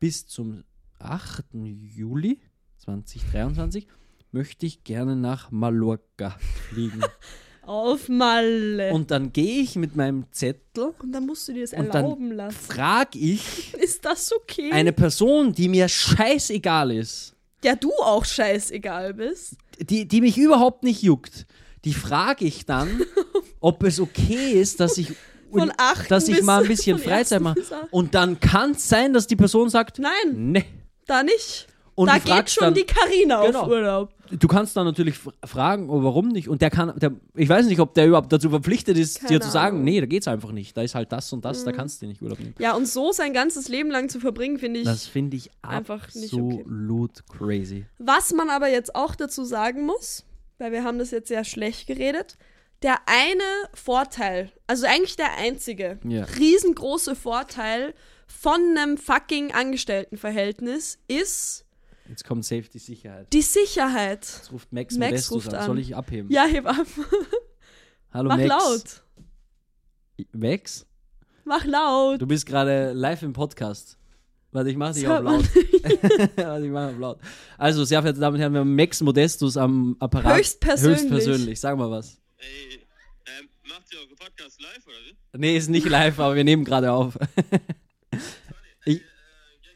bis zum 8. Juli 2023 möchte ich gerne nach Mallorca fliegen. Auf Malle. Und, Und dann gehe ich mit meinem Zettel, dann musst du dir das und dann erlauben lassen. frage ich Ist das okay? eine Person, die mir scheißegal ist, ja, du auch scheißegal bist. die, die mich überhaupt nicht juckt, die frage ich dann, ob es okay ist, dass ich, Von acht dass ich mal ein bisschen Freizeit mache. Und dann kann es sein, dass die Person sagt, Nein, ne. da nicht. Und da geht schon dann, die Karina Genau. auf Urlaub. du kannst dann natürlich fragen, oh, warum nicht? Und der kann, der, ich weiß nicht, ob der überhaupt dazu verpflichtet ist, dir Keine zu sagen, Ahnung. Mhm. nee, da geht's einfach nicht. Da ist halt das und das, da kannst du nicht Urlaub nehmen. Ja, und so sein ganzes Leben lang zu verbringen, finde ich. Das finde ich einfach nicht okay. absolut crazy. Was man aber jetzt auch dazu sagen muss, weil wir haben das jetzt sehr schlecht geredet, der eine Vorteil, also eigentlich der einzige, Ja. riesengroße Vorteil von einem fucking Angestelltenverhältnis ist Jetzt kommt Safety Sicherheit. die Sicherheit. Jetzt ruft Max, Max Modestus ruft an. an. Soll ich abheben? Ja, heb ab. Hallo Mach Max. laut. Max, Mach laut. du bist gerade live im Podcast. Warte, ich mach dich auf laut. Warte, ich mach auf laut. Also, sehr verehrte Damen und Herren, wir haben Max Modestus am Apparat. Höchstpersönlich. Höchstpersönlich. Sag mal was. Ey, ähm, macht ihr eure Podcast live oder wie? Nee, ist nicht live, aber wir nehmen gerade auf. ich, Äh, ja, gehen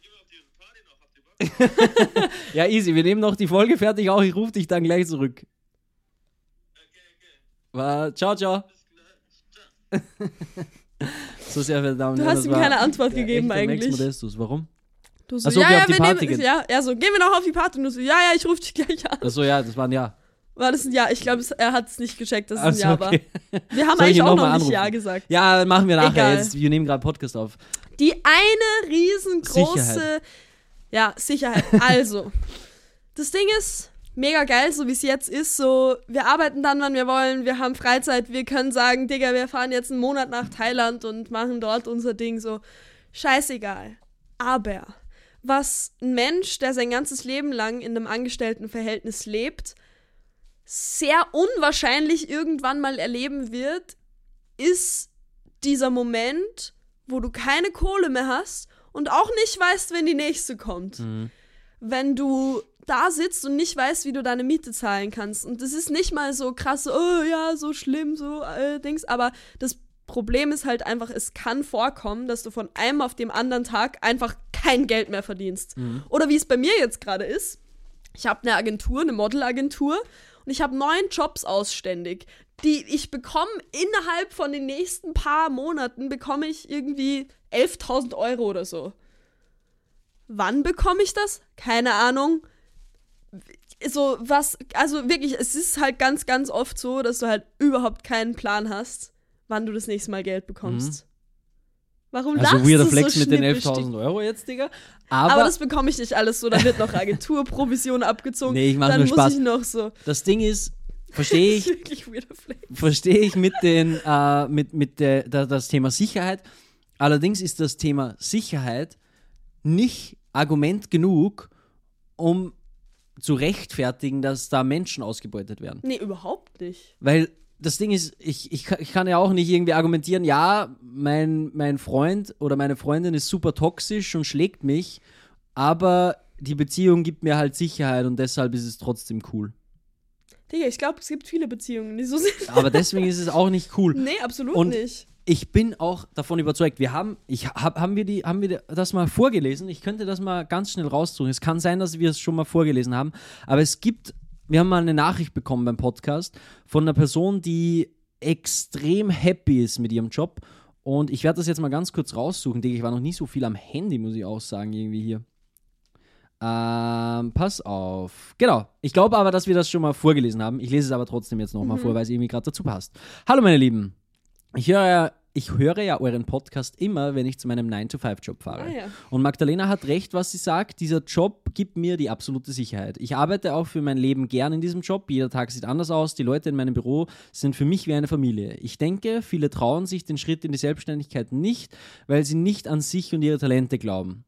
wir auf die Party noch, habt ihr Bock? ja, easy. Wir nehmen noch die Folge fertig auch. Ich rufe dich dann gleich zurück. War, ciao, ciao. so sehr und Du hast ihm keine Antwort gegeben eigentlich. Modestus. Warum? Du so, Ach so, ja, ja, auf die wir Party nehmen, gehen. ja, er so, gehen wir noch auf die Party? Und du so, ja, ja, ich rufe dich gleich an. Achso, ja, das war ein Ja. War das ein Ja? Ich glaube, er hat es nicht gecheckt, dass es Ach ein Ja okay. war. Wir haben Soll ich eigentlich auch noch noch nicht? Ja gesagt. Ja, machen wir nachher. Egal. Jetzt, wir nehmen gerade Podcast auf. Die eine riesengroße Sicherheit. Ja, Sicherheit. Also, das Ding ist mega geil, so wie es jetzt ist. So, wir arbeiten dann, wann wir wollen. Wir haben Freizeit. Wir können sagen, Digga, wir fahren jetzt einen Monat nach Thailand und machen dort unser Ding. So, scheißegal. Aber was ein Mensch, der sein ganzes Leben lang in einem Angestelltenverhältnis lebt, sehr unwahrscheinlich irgendwann mal erleben wird, ist dieser Moment, wo du keine Kohle mehr hast und auch nicht weißt, wenn die nächste kommt. Wenn du da sitzt und nicht weißt, wie du deine Miete zahlen kannst. Und das ist nicht mal so krass, oh ja, so schlimm, so äh, Dings, aber das Problem ist halt einfach, es kann vorkommen, dass du von einem auf dem anderen Tag einfach kein Geld mehr verdienst. Oder wie es bei mir jetzt gerade ist. Ich habe eine Agentur, eine Modelagentur und ich habe neun Jobs ausständig. Die ich bekomme innerhalb von den nächsten paar Monaten bekomme ich irgendwie 11.000 Euro oder so. Wann bekomme ich das? Keine Ahnung. So was, also wirklich, es ist halt ganz, ganz oft so, dass du halt überhaupt keinen Plan hast, wann du das nächste Mal Geld bekommst. Warum Also lachst weirder du Flex so mit den schnippisch? 11.000 Euro jetzt, Digga. Aber, Aber das bekomme ich nicht alles so. Da wird noch Agenturprovision abgezogen. Nee, ich mach Dann nur muss Spaß. ich noch so. das Ding ist, verstehe Das ist ich, wirklich weirder Flex. verstehe ich mit den, äh, mit, mit der, der, das Thema Sicherheit. Allerdings ist das Thema Sicherheit nicht Argument genug, um zu rechtfertigen, dass da Menschen ausgebeutet werden. Nee, überhaupt nicht. Weil das Ding ist, ich, ich, kann- ich kann ja auch nicht irgendwie argumentieren, ja, mein, mein Freund oder meine Freundin ist super toxisch und schlägt mich, aber die Beziehung gibt mir halt Sicherheit und deshalb ist es trotzdem cool. Digga, ich glaube, es gibt viele Beziehungen, die so sind. Aber deswegen ist es auch nicht cool. Nee, absolut Und- nicht. Ich bin auch davon überzeugt, wir haben, ich hab, haben wir die, haben wir das mal vorgelesen? Ich könnte das mal ganz schnell raussuchen. Es kann sein, dass wir es schon mal vorgelesen haben, aber es gibt, wir haben mal eine Nachricht bekommen beim Podcast von einer Person, die extrem happy ist mit ihrem Job. Und ich werde das jetzt mal ganz kurz raussuchen, Digga. Ich war noch nie so viel am Handy, muss ich auch sagen, irgendwie hier. Ähm, pass auf. Genau. Ich glaube aber, dass wir das schon mal vorgelesen haben. Ich lese es aber trotzdem jetzt nochmal Mhm. vor, weil es irgendwie gerade dazu passt. Hallo, meine Lieben. Ich höre, ja, ich höre ja euren Podcast immer, wenn ich zu meinem 9-to-5-Job fahre. Ah, ja. Und Magdalena hat recht, was sie sagt. Dieser Job gibt mir die absolute Sicherheit. Ich arbeite auch für mein Leben gern in diesem Job. Jeder Tag sieht anders aus. Die Leute in meinem Büro sind für mich wie eine Familie. Ich denke, viele trauen sich den Schritt in die Selbstständigkeit nicht, weil sie nicht an sich und ihre Talente glauben.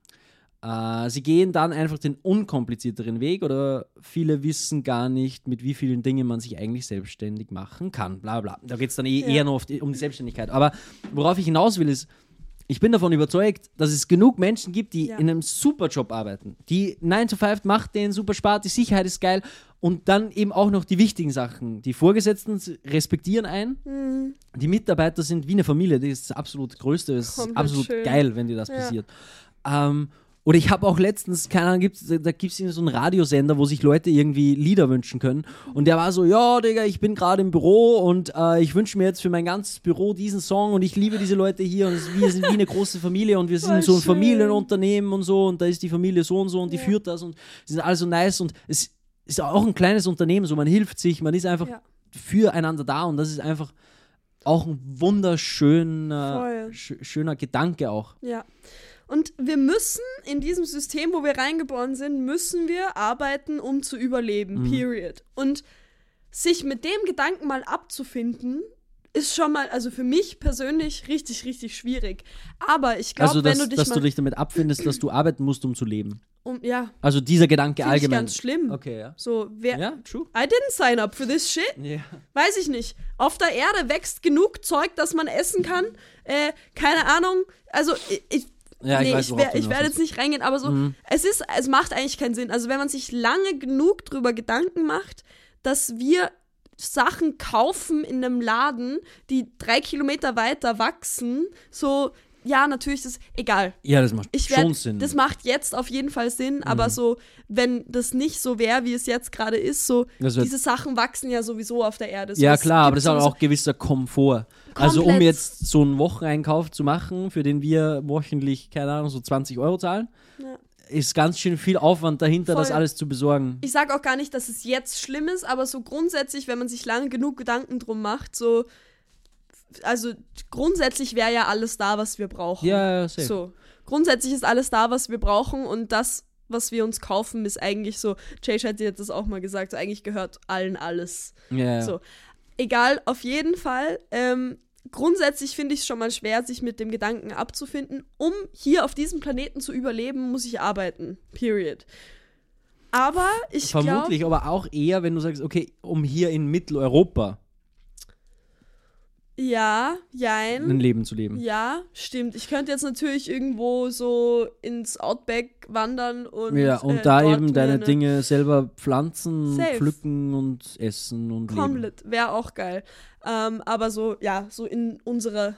Äh, sie gehen dann einfach den unkomplizierteren Weg oder viele wissen gar nicht, mit wie vielen Dingen man sich eigentlich selbstständig machen kann. Bla bla. Da geht es dann eh, Ja. eher noch die, um die Selbstständigkeit. Aber worauf ich hinaus will, ist, ich bin davon überzeugt, dass es genug Menschen gibt, die Ja. in einem super Job arbeiten. Die 9 to 5 macht denen super Spaß, die Sicherheit ist geil und dann eben auch noch die wichtigen Sachen. Die Vorgesetzten respektieren ein, Hm, die Mitarbeiter sind wie eine Familie, das ist das absolut Größte, das ist absolut schön. geil, wenn dir das Ja. passiert. Ähm, Oder ich habe auch letztens, keine Ahnung, gibt's, da gibt es so einen Radiosender, wo sich Leute irgendwie Lieder wünschen können. Und der war so, ja, Digga, ich bin gerade im Büro und äh, ich wünsche mir jetzt für mein ganzes Büro diesen Song und ich liebe diese Leute hier und wir sind wie eine große Familie und wir sind Voll so ein schön. Familienunternehmen und so und da ist die Familie so und so und die Ja. führt das und sie sind alle so nice und es ist auch ein kleines Unternehmen, so man hilft sich, man ist einfach Ja. füreinander da und das ist einfach auch ein wunderschöner sch schöner Gedanke auch. Ja. Und wir müssen in diesem System, wo wir reingeboren sind, müssen wir arbeiten, um zu überleben. Mhm. Period. Und sich mit dem Gedanken mal abzufinden, ist schon mal, also für mich persönlich, richtig, richtig schwierig. Aber ich glaube, Also, wenn dass, du dich dass du dich damit abfindest, dass du arbeiten musst, um zu leben. um, ja, Also dieser Gedanke finde ich allgemein. ganz schlimm. Okay, ja. So, wer. Ja, true. I didn't sign up for this shit. Ja. Weiß ich nicht. Auf der Erde wächst genug Zeug, das man essen kann. Äh, keine Ahnung. Also, ich, ich Ja, ich nee, weiß, ich, du ich werde jetzt nicht reingehen, aber so, Mhm. es ist, es macht eigentlich keinen Sinn. Also wenn man sich lange genug drüber Gedanken macht, dass wir Sachen kaufen in einem Laden, die drei Kilometer weiter wachsen, so, ja, natürlich, das egal. Ja, das macht Ich schon werd, Sinn. Mhm. Das macht jetzt auf jeden Fall Sinn, aber so, wenn das nicht so wäre, wie es jetzt gerade ist, so, diese Sachen wachsen ja sowieso auf der Erde. So, ja, es klar, aber das ist sowieso- auch gewisser Komfort. Also um jetzt so einen Wocheneinkauf zu machen, für den wir wöchentlich, keine Ahnung, so 20 Euro zahlen, Ja. ist ganz schön viel Aufwand dahinter, Voll. das alles zu besorgen. ich sage auch gar nicht, dass es jetzt schlimm ist, aber so grundsätzlich, wenn man sich lange genug Gedanken drum macht, so, also grundsätzlich wäre ja alles da, was wir brauchen. ja, ja, safe. So, grundsätzlich ist alles da, was wir brauchen und das, was wir uns kaufen, ist eigentlich so, Jay hat dir das auch mal gesagt, so eigentlich gehört allen alles. Ja, ja. So. Egal, auf jeden Fall. Ähm, grundsätzlich finde ich es schon mal schwer, sich mit dem Gedanken abzufinden. Um hier auf diesem Planeten zu überleben, muss ich arbeiten. Period. Aber ich glaube. Vermutlich, aber auch eher, wenn du sagst, okay, um hier in Mitteleuropa Ja, ein jein. Leben zu leben. Ja, stimmt. Ich könnte jetzt natürlich irgendwo so ins Outback wandern und. Ja, und äh, da eben deine eine- Dinge selber pflanzen, Safe. pflücken und essen und leben. Komplett. Wäre auch geil. Ähm, aber so, ja, so in unserer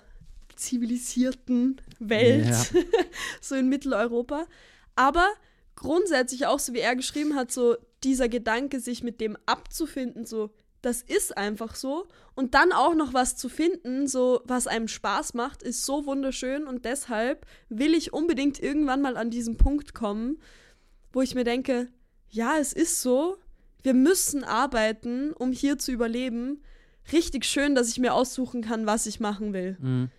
zivilisierten Welt, Ja. so in Mitteleuropa. Aber grundsätzlich auch, so wie er geschrieben hat, so dieser Gedanke, sich mit dem abzufinden, so, das ist einfach so. Und dann auch noch was zu finden, so, was einem Spaß macht, ist so wunderschön. Und deshalb will ich unbedingt irgendwann mal an diesen Punkt kommen, wo ich mir denke, ja, es ist so, wir müssen arbeiten, um hier zu überleben. Richtig schön, dass ich mir aussuchen kann, was ich machen will. Mhm.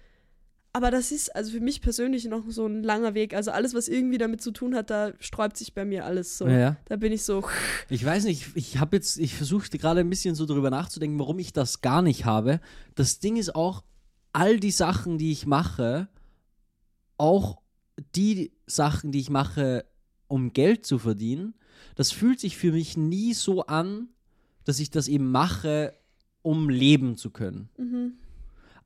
Aber das ist also für mich persönlich noch so ein langer Weg. Also alles, was irgendwie damit zu tun hat, da sträubt sich bei mir alles so. Ja. Da bin ich so, Ich weiß nicht, ich habe jetzt, ich versuchte gerade ein bisschen so darüber nachzudenken, warum ich das gar nicht habe. Das Ding ist auch, all die Sachen, die ich mache, auch die Sachen, die ich mache, um Geld zu verdienen, das fühlt sich für mich nie so an, dass ich das eben mache, um leben zu können. mhm.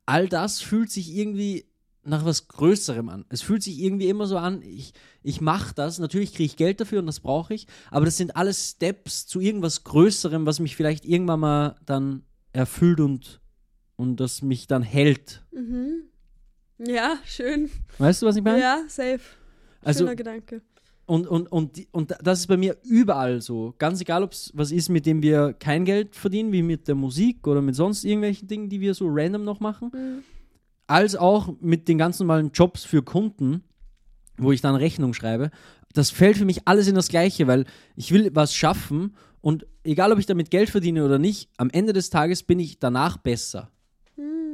All das fühlt sich irgendwie nach was Größerem an. Es fühlt sich irgendwie immer so an, ich, ich mache das, natürlich kriege ich Geld dafür und das brauche ich, aber das sind alles Steps zu irgendwas Größerem, was mich vielleicht irgendwann mal dann erfüllt und, und das mich dann hält. Mhm. Ja, schön. Weißt du, was ich meine? Ja, safe. Also- Schöner Gedanke. Und, und, und, und das ist bei mir überall so. Ganz egal, ob es was ist, mit dem wir kein Geld verdienen, wie mit der Musik oder mit sonst irgendwelchen Dingen, die wir so random noch machen, Mhm. Als auch mit den ganz normalen Jobs für Kunden, wo ich dann Rechnung schreibe. Das fällt für mich alles in das Gleiche, weil ich will was schaffen und egal, ob ich damit Geld verdiene oder nicht, am Ende des Tages bin ich danach besser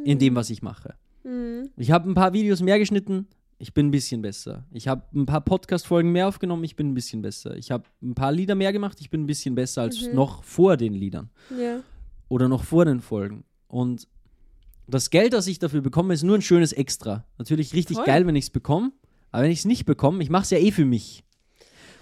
in dem, was ich mache. Mhm. Ich habe ein paar Videos mehr geschnitten, ich bin ein bisschen besser. Ich habe ein paar Podcast-Folgen mehr aufgenommen, ich bin ein bisschen besser. Ich habe ein paar Lieder mehr gemacht, ich bin ein bisschen besser als Mhm. noch vor den Liedern Ja. oder noch vor den Folgen. Und das Geld, das ich dafür bekomme, ist nur ein schönes Extra. Natürlich richtig Voll. geil, wenn ich es bekomme, aber wenn ich es nicht bekomme, ich mache es ja eh für mich.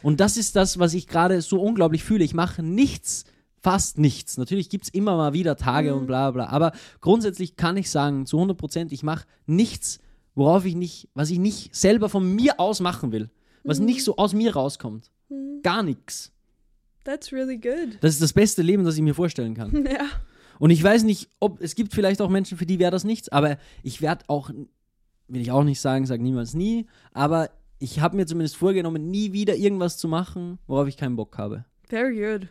Und das ist das, was ich gerade so unglaublich fühle. Ich mache nichts, fast nichts. Natürlich gibt es immer mal wieder Tage Mhm. und bla bla, aber grundsätzlich kann ich sagen, zu 100 Prozent, ich mache nichts, worauf ich nicht, was ich nicht selber von mir aus machen will. Was Mhm. nicht so aus mir rauskommt. Gar nichts. That's really good. Das ist das beste Leben, das ich mir vorstellen kann. Ja. Und ich weiß nicht, ob es gibt vielleicht auch Menschen, für die wäre das nichts, aber ich werde auch, will ich auch nicht sagen, sag niemals nie, aber ich habe mir zumindest vorgenommen, nie wieder irgendwas zu machen, worauf ich keinen Bock habe. Very good.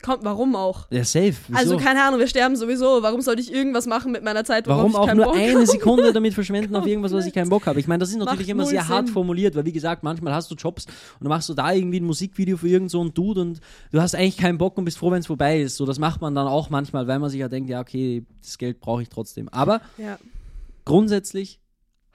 Kommt, warum auch? Ja, safe. Wieso? Also keine Ahnung, wir sterben sowieso. Warum sollte ich irgendwas machen mit meiner Zeit, Warum ich auch nur Bock eine? Sekunde damit verschwenden auf irgendwas, was ich keinen Bock habe? Ich meine, das ist natürlich Macht immer sehr hart Sinn. formuliert, weil wie gesagt, manchmal hast du Jobs und dann machst du da irgendwie ein Musikvideo für irgend so einen Dude und du hast eigentlich keinen Bock und bist froh, wenn es vorbei ist. So, das macht man dann auch manchmal, weil man sich ja denkt, ja, okay, das Geld brauche ich trotzdem. Aber Ja. grundsätzlich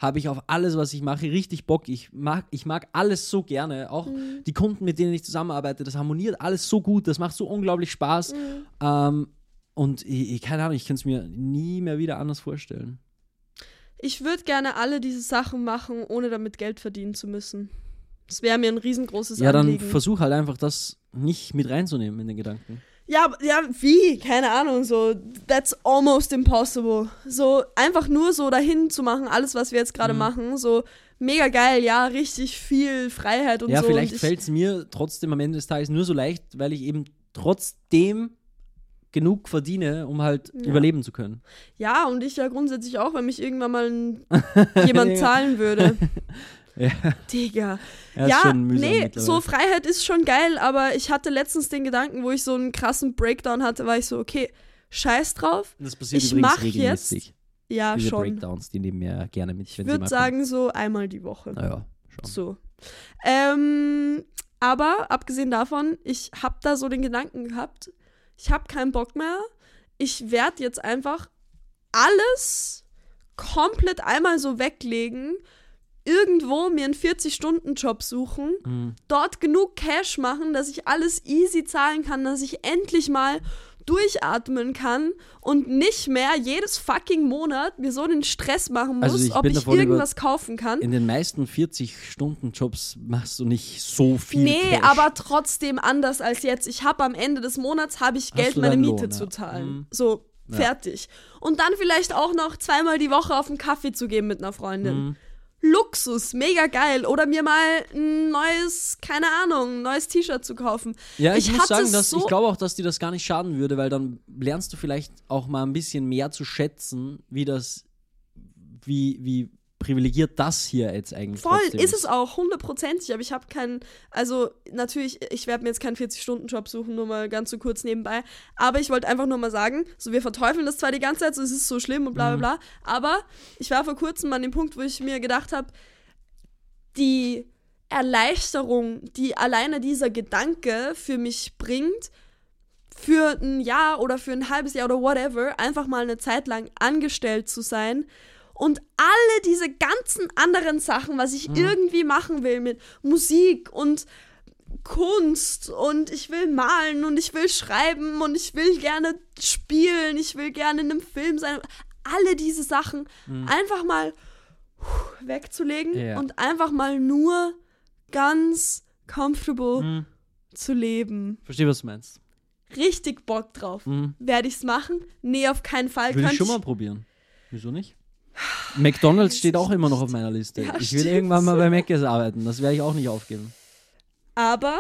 habe ich auf alles, was ich mache, richtig Bock. Ich mag, ich mag alles so gerne. Auch Mhm. die Kunden, mit denen ich zusammenarbeite, das harmoniert alles so gut. Das macht so unglaublich Spaß. Mhm. Ähm, und ich, keine Ahnung, ich kann es mir nie mehr wieder anders vorstellen. Ich würde gerne alle diese Sachen machen, ohne damit Geld verdienen zu müssen. Das wäre mir ein riesengroßes Ja, dann Anliegen. versuch halt einfach das nicht mit reinzunehmen in den Gedanken. Ja, ja, wie? Keine Ahnung, so, that's almost impossible. So, einfach nur so dahin zu machen, alles, was wir jetzt Mhm. gerade machen, so, mega geil, ja, richtig viel Freiheit und ja, so. vielleicht und ich, fällt es mir trotzdem am Ende des Tages nur so leicht, weil ich eben trotzdem genug verdiene, um halt Ja. überleben zu können. Ja, und ich ja grundsätzlich auch, wenn mich irgendwann mal jemand zahlen würde. Ja, Digga. ja, Ja, nee, so Freiheit ist schon geil, aber ich hatte letztens den Gedanken, wo ich so einen krassen Breakdown hatte, war ich so, okay, scheiß drauf. das passiert ich mach regelmäßig. Ja, Diese schon. Breakdowns, die nehmen mir gerne mit, Ich würde sagen, so einmal die Woche. kommen. Naja, schon. So. Ähm, aber abgesehen davon, ich habe da so den Gedanken gehabt, ich habe keinen Bock mehr. Ich werde jetzt einfach alles komplett einmal so weglegen, irgendwo mir einen 40-Stunden-Job suchen, Mhm. dort genug Cash machen, dass ich alles easy zahlen kann, dass ich endlich mal durchatmen kann und nicht mehr jedes fucking Monat mir so den Stress machen muss, Also ich ob ich irgendwas kaufen kann. In den meisten 40-Stunden-Jobs machst du nicht so viel Nee, Cash. aber trotzdem anders als jetzt. Ich habe am Ende des Monats habe ich Hast Geld, meine Miete Lohn, zu zahlen. Mhm. So, Ja. fertig. Und dann vielleicht auch noch zweimal die Woche auf einen Kaffee zu gehen mit einer Freundin. Mhm. Luxus, mega geil. Oder mir mal ein neues, keine Ahnung, ein neues T-Shirt zu kaufen. Ja, ich, Ich muss sagen, dass so- ich glaube auch, dass dir das gar nicht schaden würde, weil dann lernst du vielleicht auch mal ein bisschen mehr zu schätzen, wie das, wie, wie privilegiert das hier jetzt eigentlich Voll, ist es auch, hundertprozentig. Aber ich habe keinen, also natürlich, ich werde mir jetzt keinen 40-Stunden-Job suchen, nur mal ganz so kurz nebenbei. Aber ich wollte einfach nur mal sagen, so wir verteufeln das zwar die ganze Zeit, so es ist so schlimm und bla bla bla. Aber ich war vor kurzem an dem Punkt, wo ich mir gedacht habe, die Erleichterung, die alleine dieser Gedanke für mich bringt, für ein Jahr oder für ein halbes Jahr oder whatever, einfach mal eine Zeit lang angestellt zu sein und alle diese ganzen anderen Sachen, was ich irgendwie machen will mit Musik und Kunst und ich will malen und ich will schreiben und ich will gerne spielen, ich will gerne in einem Film sein. Alle diese Sachen einfach mal wegzulegen Ja. und einfach mal nur ganz comfortable Mhm. zu leben. Verstehe, was du meinst. Richtig Bock drauf. Mhm. Werde ich's machen? Nee, auf keinen Fall. Würde ich Könnte schon mal probieren. Wieso nicht? McDonalds steht auch immer noch auf meiner Liste. Ja, ich will stimmt. irgendwann mal bei Mc's arbeiten. Das werde ich auch nicht aufgeben. Aber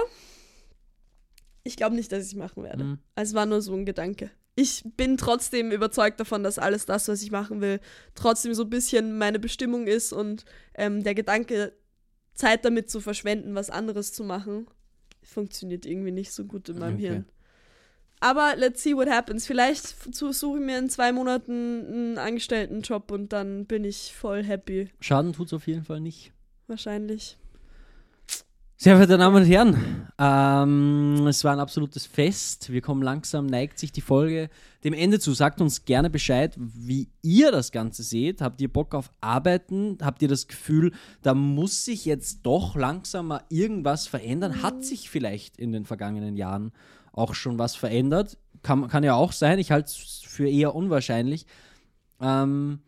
ich glaube nicht, dass ich machen werde. Mhm. Es war nur so ein Gedanke. Ich bin trotzdem überzeugt davon, dass alles das, was ich machen will, trotzdem so ein bisschen meine Bestimmung ist und ähm, der Gedanke, Zeit damit zu verschwenden, was anderes zu machen, funktioniert irgendwie nicht so gut in meinem Okay. Hirn. Aber let's see what happens. Vielleicht suche ich mir in zwei Monaten einen Angestelltenjob und dann bin ich voll happy. Schaden tut es auf jeden Fall nicht. Wahrscheinlich. Sehr verehrte Damen und Herren, ähm, es war ein absolutes Fest. Wir kommen langsam, neigt sich die Folge dem Ende zu. Sagt uns gerne Bescheid, wie ihr das Ganze seht. Habt ihr Bock auf Arbeiten? Habt ihr das Gefühl, da muss sich jetzt doch langsam mal irgendwas verändern? Hat sich vielleicht in den vergangenen Jahren auch schon was verändert? Kann, kann ja auch sein. Ich halte es für eher unwahrscheinlich. Ähm,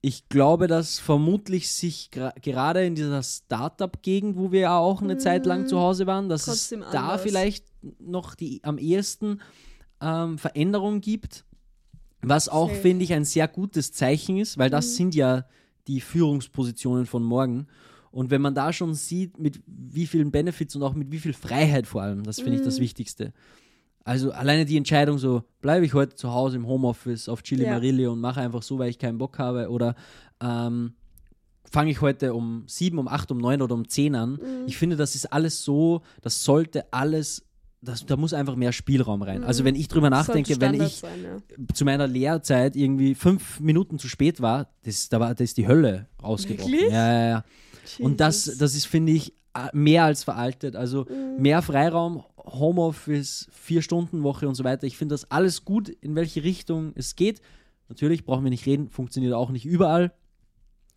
ich glaube, dass vermutlich sich gerade in dieser Startup-Gegend, wo wir ja auch eine Zeit lang zu Hause waren, dass Trotzdem es da anders. vielleicht noch die am ehesten ähm, Veränderungen gibt. Was auch, finde ich, ein sehr gutes Zeichen ist, weil das sind ja die Führungspositionen von morgen. Und wenn man da schon sieht, mit wie vielen Benefits und auch mit wie viel Freiheit vor allem, das finde ich das Wichtigste. Also alleine die Entscheidung so, bleibe ich heute zu Hause im Homeoffice auf Chili Ja. Marilli und mache einfach so, weil ich keinen Bock habe oder ähm, fange ich heute um sieben, um acht, um neun oder um zehn an. Ich finde, das ist alles so, das sollte alles, das, da muss einfach mehr Spielraum rein. Also wenn ich drüber nachdenke, wenn ich sein, ja. zu meiner Lehrzeit irgendwie fünf Minuten zu spät war, das, da war, da ist die Hölle rausgebrochen. Wirklich? Ja, ja, ja. Und das, das ist, finde ich, mehr als veraltet. Also Mhm. mehr Freiraum, Homeoffice, vier Stunden Woche und so weiter. Ich finde das alles gut, in welche Richtung es geht. Natürlich brauchen wir nicht reden, funktioniert auch nicht überall.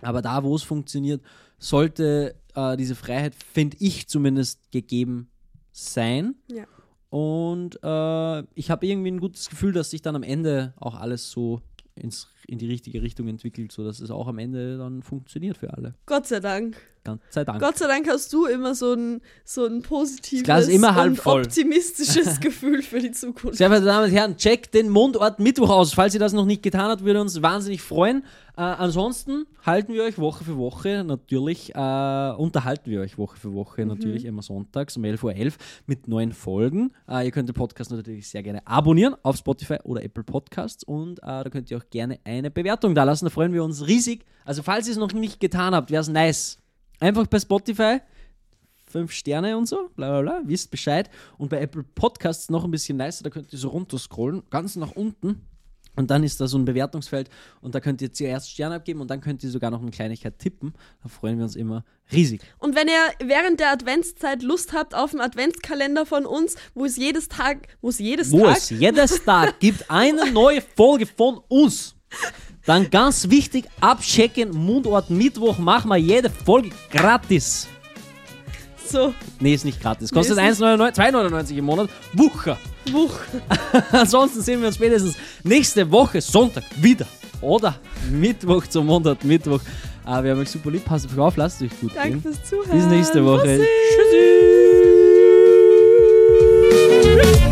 Aber da, wo es funktioniert, sollte äh, diese Freiheit, finde ich zumindest, gegeben sein. Ja. Und äh, ich habe irgendwie ein gutes Gefühl, dass sich dann am Ende auch alles so ins, in die richtige Richtung entwickelt, sodass es auch am Ende dann funktioniert für alle. Gott sei Dank. Ganz sei Dank. Gott sei Dank hast du immer so ein, so ein positives Das ist immer halb und voll. optimistisches Gefühl für die Zukunft. Sehr verehrte Damen und Herren, checkt den Mundort Mittwoch aus. Falls ihr das noch nicht getan habt, würde uns wahnsinnig freuen. Äh, ansonsten halten wir euch Woche für Woche natürlich, äh, unterhalten wir euch Woche für Woche natürlich immer sonntags um 11.11 Uhr mit neuen Folgen. Äh, ihr könnt den Podcast natürlich sehr gerne abonnieren auf Spotify oder Apple Podcasts und äh, da könnt ihr auch gerne eine Bewertung da lassen. Da freuen wir uns riesig. Also falls ihr es noch nicht getan habt, wäre es nice. Einfach bei Spotify fünf Sterne und so, bla bla bla, wisst Bescheid. Und bei Apple Podcasts noch ein bisschen nicer, da könnt ihr so runterscrollen, ganz nach unten. Und dann ist da so ein Bewertungsfeld und da könnt ihr zuerst Sterne abgeben und dann könnt ihr sogar noch eine Kleinigkeit tippen. Da freuen wir uns immer riesig. Und wenn ihr während der Adventszeit Lust habt auf einen Adventskalender von uns, wo es jedes Tag, wo es jedes Wo Tag, es jedes Tag gibt eine neue Folge von uns. Dann ganz wichtig, abchecken, Mundort Mittwoch machen wir jede Folge gratis. So. Nee, ist nicht gratis. Kostet nee, 2,99 im Monat. Wucher. Wucher. Ansonsten sehen wir uns spätestens nächste Woche Sonntag wieder. Oder Mittwoch zum Monat Mittwoch. Ah, wir haben euch super lieb. Passt auf lasst euch gut Danke fürs Zuhören. Bis nächste Woche. Tschüssi. Tschüssi.